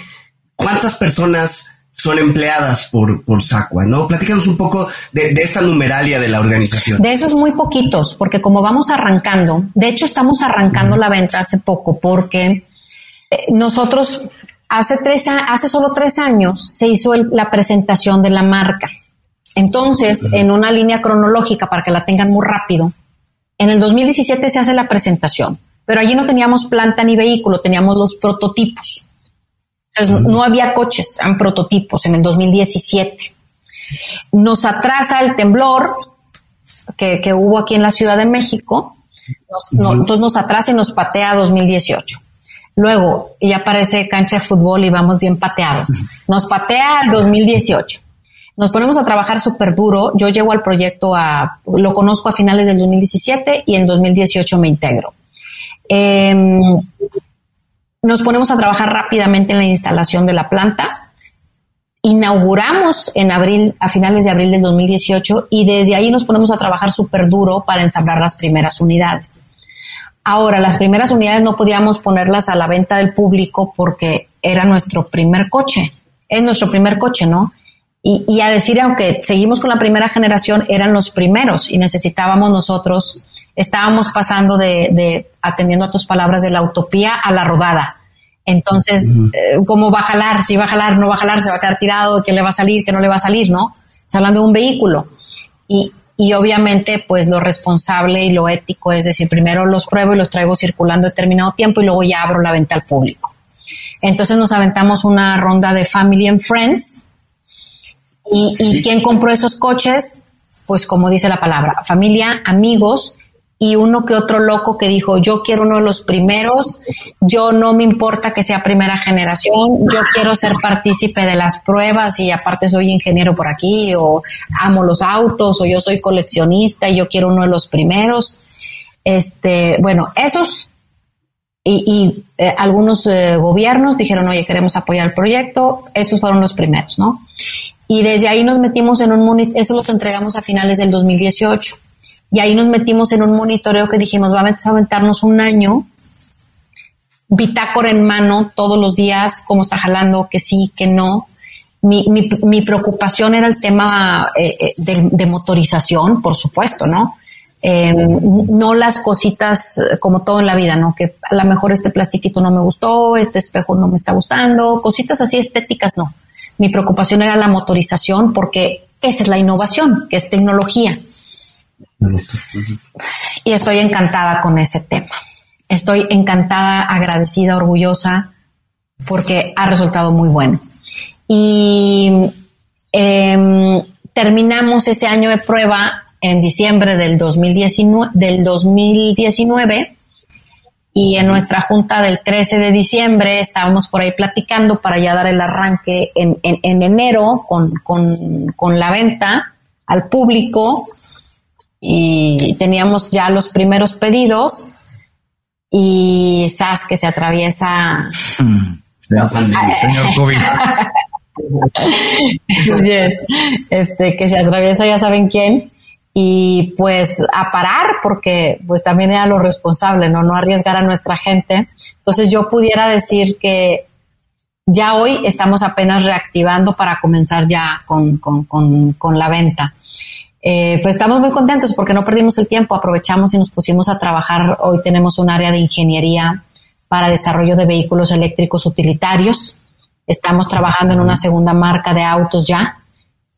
cuántas personas son empleadas por, por Sacua, ¿no? Platícanos un poco de, de, esta numeralia de la organización. De esos muy poquitos, porque como vamos arrancando, de hecho estamos arrancando la venta hace poco, porque eh, nosotros hace tres, hace solo tres años se hizo la presentación de la marca. Entonces, en una línea cronológica para que la tengan muy rápido, en el 2017 se hace la presentación, pero allí no teníamos planta ni vehículo, teníamos los prototipos. Entonces, no había coches, eran prototipos en el 2017. Nos atrasa el temblor que, hubo aquí en la Ciudad de México, entonces nos atrasa y nos patea 2018. Luego ya aparece cancha de fútbol y vamos bien pateados. Nos patea el 2018. Nos ponemos a trabajar súper duro. Yo llego al proyecto a, lo conozco a finales del 2017 y en 2018 me integro. Em, nos ponemos a trabajar rápidamente en la instalación de la planta. Inauguramos en abril, a finales de abril del 2018 y desde ahí nos ponemos a trabajar súper duro para ensamblar las primeras unidades. Ahora, las primeras unidades no podíamos ponerlas a la venta del público porque era nuestro primer coche. Es nuestro primer coche, ¿no? Y, y, a decir, aunque seguimos con la primera generación, eran los primeros y necesitábamos nosotros estábamos pasando de, atendiendo a tus palabras, de la utopía a la rodada. Entonces, eh, ¿cómo va a jalar? Si va a jalar, no va a jalar, se va a quedar tirado, ¿qué le va a salir, qué no le va a salir, ¿no? Está hablando de un vehículo. Y, y obviamente, pues lo responsable y lo ético es decir, primero los pruebo y los traigo circulando determinado tiempo y luego ya abro la venta al público. Entonces nos aventamos una ronda de Family and Friends. ¿Y, y quién compró esos coches? Pues como dice la palabra, familia, amigos y uno que otro loco que dijo, yo quiero uno de los primeros, yo no me importa que sea primera generación, yo quiero ser partícipe de las pruebas y aparte soy ingeniero por aquí o amo los autos o yo soy coleccionista y yo quiero uno de los primeros. Este, bueno, esos y, y eh, algunos eh, gobiernos dijeron, oye, queremos apoyar el proyecto, esos fueron los primeros, ¿no? Y desde ahí nos metimos en un, eso lo entregamos a finales del 2018 y ahí nos metimos en un monitoreo que dijimos, vamos a aventarnos un año, bitácora en mano todos los días, cómo está jalando, que sí, que no. Mi, mi, mi preocupación era el tema eh, eh, de, motorización, por supuesto, ¿no? Eh, no las cositas eh, como todo en la vida, ¿no? Que a lo mejor este plastiquito no me gustó, este espejo no me está gustando, cositas así estéticas, no. Mi preocupación era la motorización porque esa es la innovación, que es tecnología. Y estoy encantada con ese tema. Estoy encantada, agradecida, orgullosa, porque ha resultado muy bueno. Y eh, terminamos ese año de prueba en diciembre del 2019, del 2019 y en nuestra junta del 13 de diciembre estábamos por ahí platicando para ya dar el arranque en, en, en enero con, con, con la venta al público y teníamos ya los primeros pedidos y SAS que se atraviesa señor COVID. este que se atraviesa ya saben quién y pues a parar porque pues también era lo responsable, no no arriesgar a nuestra gente. Entonces yo pudiera decir que ya hoy estamos apenas reactivando para comenzar ya con, con, con, con la venta. Eh, pues estamos muy contentos porque no perdimos el tiempo, aprovechamos y nos pusimos a trabajar. Hoy tenemos un área de ingeniería para desarrollo de vehículos eléctricos utilitarios. Estamos trabajando en una segunda marca de autos ya,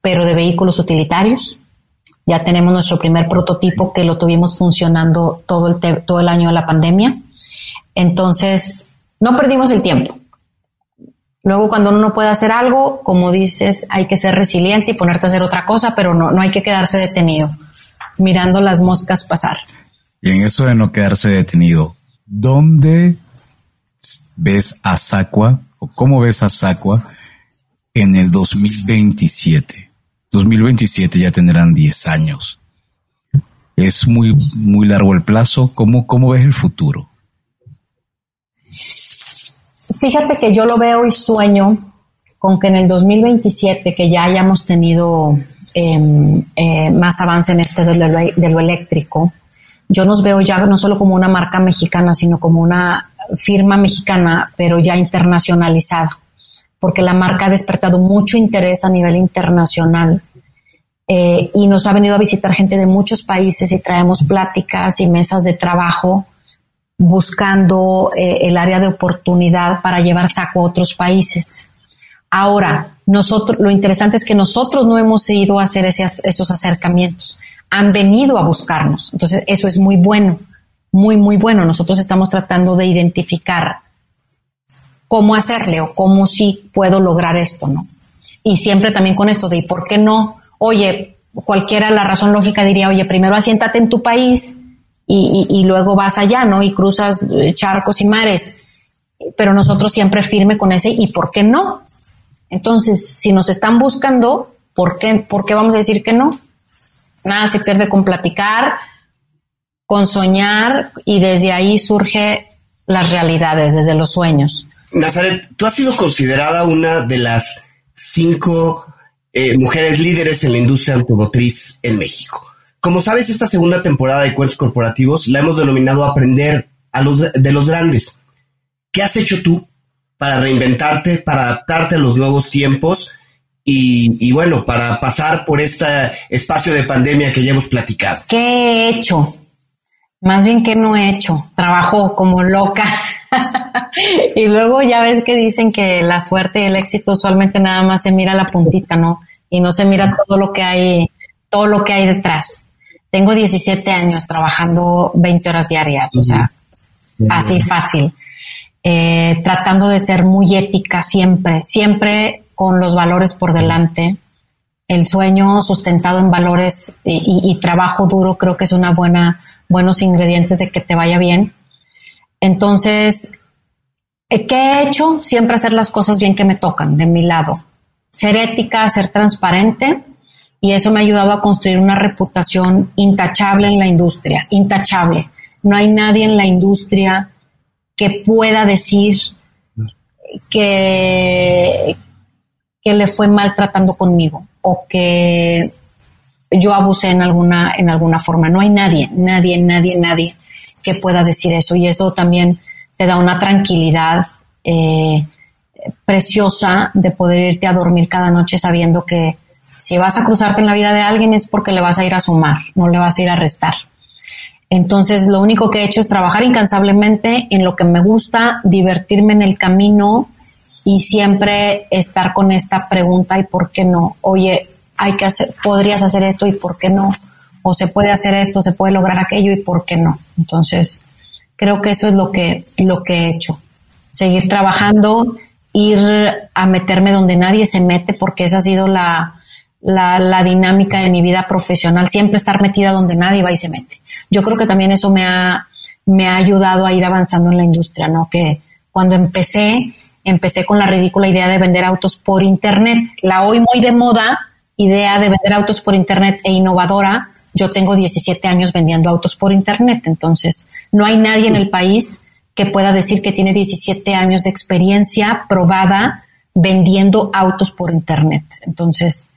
pero de vehículos utilitarios. Ya tenemos nuestro primer prototipo que lo tuvimos funcionando todo el, todo el año de la pandemia. Entonces, no perdimos el tiempo. Luego, cuando uno no puede hacer algo, como dices, hay que ser resiliente y ponerse a hacer otra cosa, pero no, no hay que quedarse detenido, mirando las moscas pasar. Y en eso de no quedarse detenido, ¿dónde ves a Sacua o cómo ves a Sacua en el 2027? 2027 ya tendrán 10 años. Es muy, muy largo el plazo. ¿Cómo, cómo ves el futuro? Fíjate que yo lo veo y sueño con que en el 2027, que ya hayamos tenido em, eh, más avance en este de lo, eléctrico, yo nos veo ya no solo como una marca mexicana, sino como una firma mexicana, pero ya internacionalizada, porque la marca ha despertado mucho interés a nivel internacional eh, y nos ha venido a visitar gente de muchos países y traemos pláticas y mesas de trabajo buscando eh, el área de oportunidad para llevar saco a otros países. Ahora, nosotros, lo interesante es que nosotros no hemos ido a hacer esos acercamientos han venido a buscarnos. Entonces, eso es muy bueno, muy, muy bueno. Nosotros estamos tratando de identificar cómo hacerle o cómo sí puedo lograr esto, ¿no? Y siempre también con esto de, ¿y por qué no? Oye, cualquiera la razón lógica diría, oye, primero asiéntate en tu país y, y luego vas allá, ¿no? Y cruzas eh, charcos y mares. Pero nosotros siempre firme con ese, ¿y por qué no? Entonces, si nos están buscando, ¿por qué, ¿por qué vamos a decir que no? Nada se pierde con platicar, con soñar y desde ahí surge las realidades, desde los sueños. Nazaret, tú has sido considerada una de las cinco eh, mujeres líderes en la industria automotriz en México. Como sabes, esta segunda temporada de Cuentos Corporativos la hemos denominado Aprender a los, de los Grandes. ¿Qué has hecho tú para reinventarte, para adaptarte a los nuevos tiempos y, bueno, para pasar por este espacio de pandemia que ya hemos platicado. ¿Qué he hecho? Más bien que no he hecho. Trabajo como loca. y luego ya ves que dicen que la suerte y el éxito usualmente nada más se mira la puntita, ¿no? Y no se mira todo lo que hay, todo lo que hay detrás. Tengo 17 años trabajando 20 horas diarias, o sea, así fácil. Eh, tratando de ser muy ética siempre, siempre con los valores por delante. El sueño sustentado en valores y, trabajo duro creo que es una buena, buenos ingredientes de que te vaya bien. Entonces, eh, ¿qué he hecho? Siempre hacer las cosas bien que me tocan, de mi lado. Ser ética, ser transparente, y eso me ha ayudado a construir una reputación intachable en la industria, intachable. No hay nadie en la industria que pueda decir que, que le fue maltratando conmigo o que yo abusé en alguna, en alguna forma. No hay nadie, nadie, nadie, nadie que pueda decir eso. Y eso también te da una tranquilidad eh, preciosa de poder irte a dormir cada noche sabiendo que si vas a cruzarte en la vida de alguien es porque le vas a ir a sumar, no le vas a ir a restar. Entonces, lo único que he hecho es trabajar incansablemente en lo que me gusta, divertirme en el camino y siempre estar con esta pregunta y por qué no. Oye, hay que hacer, podrías hacer esto y por qué no. O se puede hacer esto, se puede lograr aquello y por qué no. Entonces, creo que eso es lo que, lo que he hecho. Seguir trabajando, ir a meterme donde nadie se mete, porque esa ha sido la, la, la dinámica de mi vida profesional. Siempre estar metida donde nadie va y se mete. Yo creo que también eso me ha, me ha ayudado a ir avanzando en la industria, ¿no? Que, cuando empecé, empecé con la ridícula idea de vender autos por Internet. La hoy muy de moda idea de vender autos por Internet e innovadora. Yo tengo 17 años vendiendo autos por Internet, entonces no hay nadie en el país que pueda decir que tiene 17 años de experiencia probada vendiendo autos por Internet. Entonces,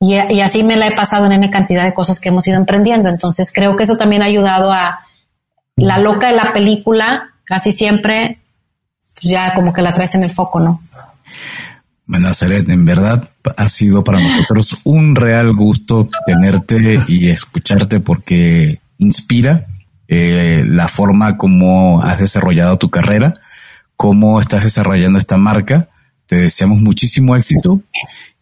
y, así me la he pasado en N cantidad de cosas que hemos ido emprendiendo. Entonces, creo que eso también ha ayudado a la loca de la película, casi siempre pues ya como que la traes en el foco, ¿no? Nazaret, en verdad ha sido para nosotros un real gusto tenerte y escucharte porque inspira eh, la forma como has desarrollado tu carrera, cómo estás desarrollando esta marca. Te deseamos muchísimo éxito.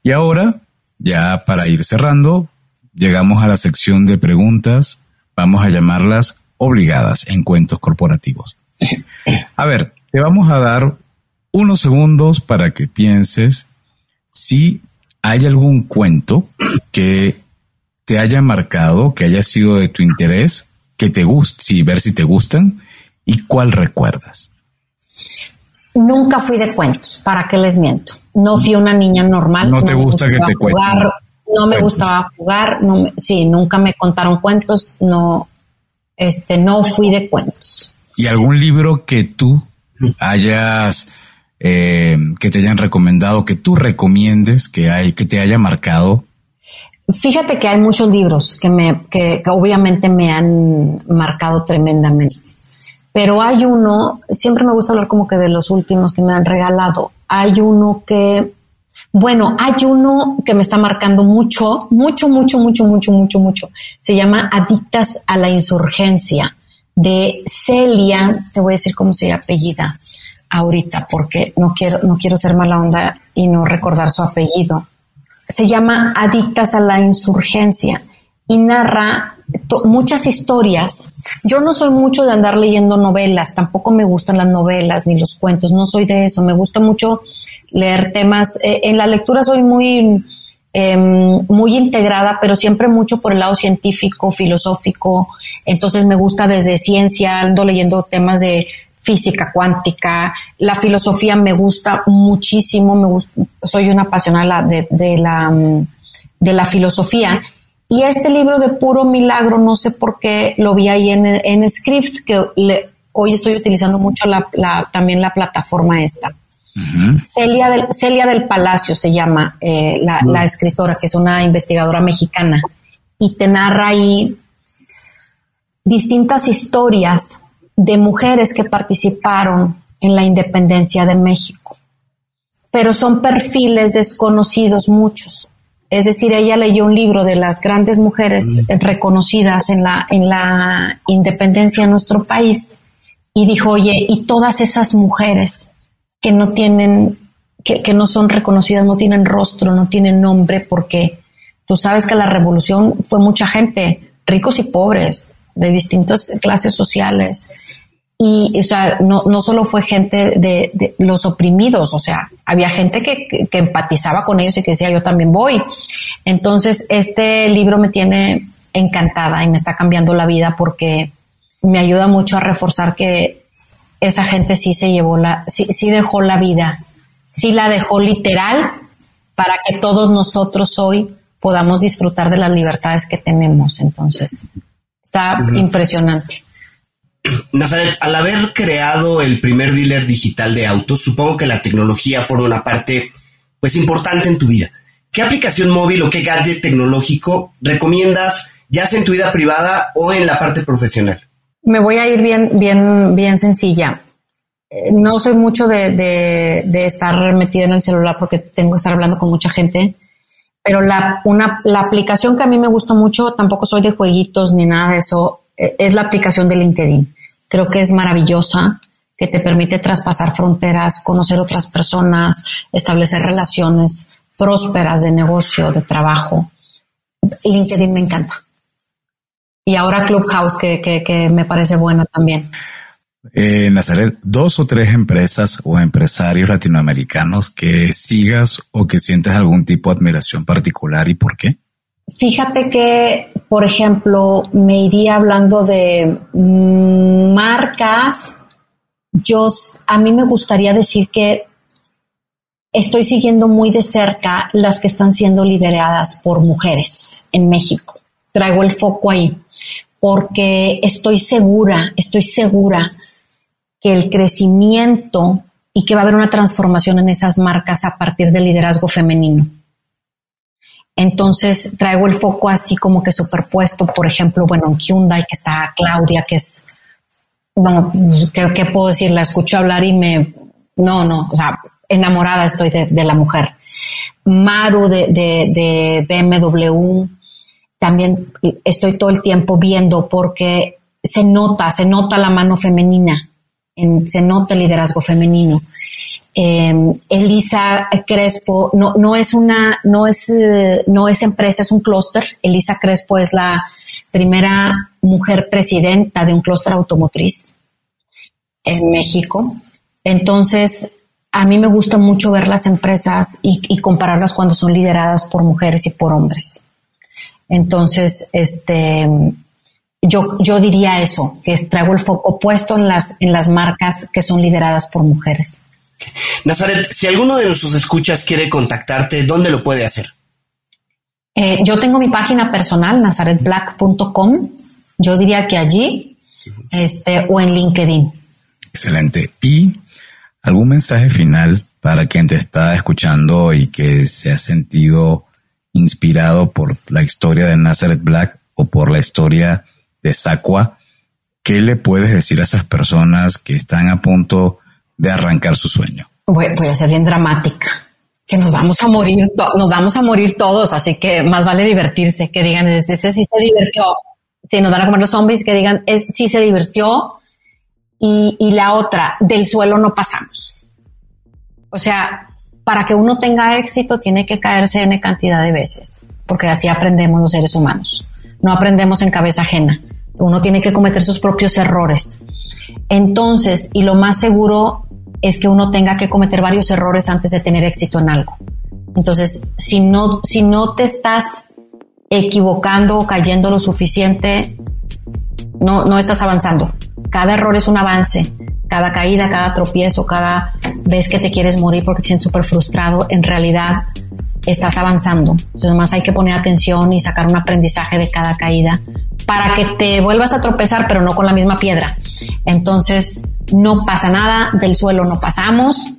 Y ahora, ya para ir cerrando, llegamos a la sección de preguntas, vamos a llamarlas obligadas en cuentos corporativos. A ver, te vamos a dar unos segundos para que pienses si hay algún cuento que te haya marcado, que haya sido de tu interés, que te guste, si ver si te gustan y cuál recuerdas. Nunca fui de cuentos, ¿para qué les miento? No fui una niña normal. No te gusta que te cuenten. No me gustaba jugar, no sí, nunca me contaron cuentos, no, este, no fui de cuentos. ¿Y algún libro que tú hayas, eh, que te hayan recomendado, que tú recomiendes, que hay, que te haya marcado? Fíjate que hay muchos libros que me, que, que obviamente me han marcado tremendamente. Pero hay uno, siempre me gusta hablar como que de los últimos que me han regalado. Hay uno que bueno, hay uno que me está marcando mucho, mucho, mucho, mucho, mucho, mucho, mucho. Se llama Adictas a la Insurgencia de Celia, te voy a decir cómo se apellida ahorita porque no quiero, no quiero ser mala onda y no recordar su apellido. Se llama Adictas a la Insurgencia y narra muchas historias. Yo no soy mucho de andar leyendo novelas, tampoco me gustan las novelas ni los cuentos, no soy de eso. Me gusta mucho leer temas. Eh, en la lectura soy muy, em, muy integrada, pero siempre mucho por el lado científico, filosófico. Entonces me gusta desde ciencia, ando leyendo temas de física cuántica, la filosofía me gusta muchísimo, me soy una apasionada de, la, de la filosofía. Y este libro de puro milagro, no sé por qué lo vi ahí en, en Script, que hoy estoy utilizando mucho la, también la plataforma esta. Celia, del, Celia del Palacio se llama eh, la, escritora, que es una investigadora mexicana, y te narra ahí distintas historias de mujeres que participaron en la independencia de México. Pero son perfiles desconocidos muchos. Es decir, ella leyó un libro de las grandes mujeres reconocidas en la, en la independencia de nuestro país y dijo, oye, ¿y todas esas mujeres que no tienen, que, que no son reconocidas, no tienen rostro, no tienen nombre, porque tú sabes que la revolución fue mucha gente, ricos y pobres, de distintas clases sociales. Y, o sea, no, no solo fue gente de, de los oprimidos, o sea, había gente que, que, empatizaba con ellos y que decía, yo también voy. Entonces, este libro me tiene encantada y me está cambiando la vida porque me ayuda mucho a reforzar que esa gente sí se llevó la, sí, sí dejó la vida, sí la dejó literal para que todos nosotros hoy podamos disfrutar de las libertades que tenemos. Entonces, está impresionante. Nazaret, al haber creado el primer dealer digital de autos, supongo que la tecnología forma una parte pues importante en tu vida. ¿Qué aplicación móvil o qué gadget tecnológico recomiendas, ya sea en tu vida privada o en la parte profesional? Me voy a ir bien, bien, bien sencilla. Eh, no soy mucho de, estar metida en el celular porque tengo que estar hablando con mucha gente, pero la, una, la aplicación que a mí me gusta mucho, tampoco soy de jueguitos ni nada de eso, eh, es la aplicación de LinkedIn. Creo que es maravillosa, que te permite traspasar fronteras, conocer otras personas, establecer relaciones prósperas de negocio, de trabajo. LinkedIn me encanta y ahora Clubhouse, que, que, me parece bueno también. Eh, Nazaret, dos o tres empresas o empresarios latinoamericanos que sigas o que sientes algún tipo de admiración particular y por qué? Fíjate que, por ejemplo, me iría hablando de mm, marcas. Yo, a mí me gustaría decir que estoy siguiendo muy de cerca las que están siendo lideradas por mujeres en México. Traigo el foco ahí porque estoy segura, estoy segura que el crecimiento y que va a haber una transformación en esas marcas a partir del liderazgo femenino. Entonces traigo el foco así como que superpuesto, por ejemplo, bueno, en Hyundai que está Claudia, que es, bueno, ¿qué, puedo decir? La escucho hablar y me, no, no, o sea, enamorada estoy de, la mujer. Maru de, de, de BMW, también estoy todo el tiempo viendo porque se nota, se nota la mano femenina, se nota el liderazgo femenino. Em, Elisa Crespo no, no es una, no es, no es empresa, es un clúster. Elisa Crespo es la primera mujer presidenta de un clúster automotriz en México. Entonces, a mí me gusta mucho ver las empresas y compararlas cuando son lideradas por mujeres y por hombres. Entonces, este, yo, yo diría eso, que traigo el foco puesto en las, en las marcas que son lideradas por mujeres. Nazaret, si alguno de nuestros escuchas quiere contactarte, ¿dónde lo puede hacer? Eh, yo tengo mi página personal, nazaretblack.com. Yo diría que allí, este, o en LinkedIn. Excelente. ¿Y algún mensaje final para quien te está escuchando y que se ha sentido inspirado por la historia de Nazareth Black o por la historia de Sacua? ¿Qué le puedes decir a esas personas que están a punto de arrancar su sueño? Voy, a ser bien dramática que nos vamos a morir, nos vamos a morir todos, así que más vale divertirse, que digan, este, sí se divirtió, si nos van a comer los zombies, que digan, es, sí se divirtió, y, y la otra, del suelo no pasamos. O sea, para que uno tenga éxito tiene que caerse en cantidad de veces, porque así aprendemos los seres humanos. No aprendemos en cabeza ajena. Uno tiene que cometer sus propios errores. Entonces, y lo más seguro es que uno tenga que cometer varios errores antes de tener éxito en algo. Entonces, si no, si no te estás equivocando o cayendo lo suficiente, no, no estás avanzando. Cada error es un avance. Cada caída, cada tropiezo, cada vez que te quieres morir porque te sientes súper frustrado, en realidad estás avanzando. Entonces, más hay que poner atención y sacar un aprendizaje de cada caída para que te vuelvas a tropezar, pero no con la misma piedra. Entonces, no pasa nada, del suelo no pasamos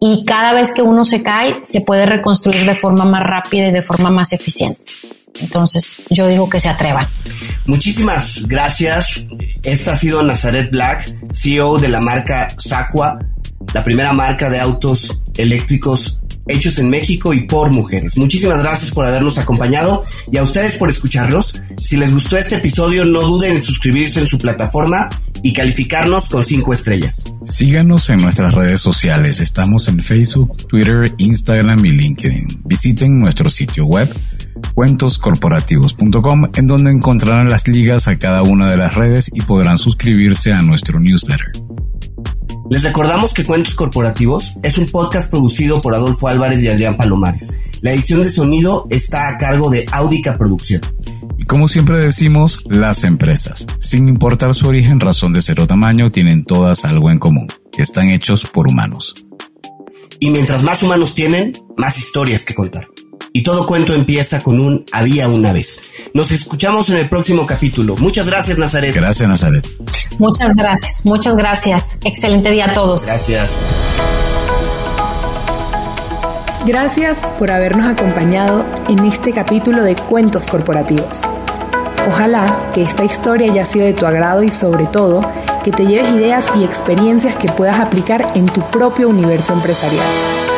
y cada vez que uno se cae, se puede reconstruir de forma más rápida y de forma más eficiente. Entonces, yo digo que se atrevan. Muchísimas gracias. Esta ha sido Nazaret Black, CEO de la marca Sacua, la primera marca de autos eléctricos hechos en México y por mujeres. Muchísimas gracias por habernos acompañado y a ustedes por escucharlos. Si les gustó este episodio, no duden en suscribirse en su plataforma y calificarnos con cinco estrellas. Síganos en nuestras redes sociales. Estamos en Facebook, Twitter, Instagram y LinkedIn. Visiten nuestro sitio web cuentoscorporativos.com en donde encontrarán las ligas a cada una de las redes y podrán suscribirse a nuestro newsletter. Les recordamos que Cuentos Corporativos es un podcast producido por Adolfo Álvarez y Adrián Palomares. La edición de sonido está a cargo de Audica Producción. Y como siempre decimos, las empresas, sin importar su origen, razón de ser o tamaño, tienen todas algo en común, están hechos por humanos. Y mientras más humanos tienen, más historias que contar. Y todo cuento empieza con un había una vez. Nos escuchamos en el próximo capítulo. Muchas gracias, Nazaret. Gracias, Nazaret. Muchas gracias, muchas gracias. Excelente día a todos. Gracias. Gracias por habernos acompañado en este capítulo de Cuentos Corporativos. Ojalá que esta historia haya sido de tu agrado y sobre todo que te lleves ideas y experiencias que puedas aplicar en tu propio universo empresarial.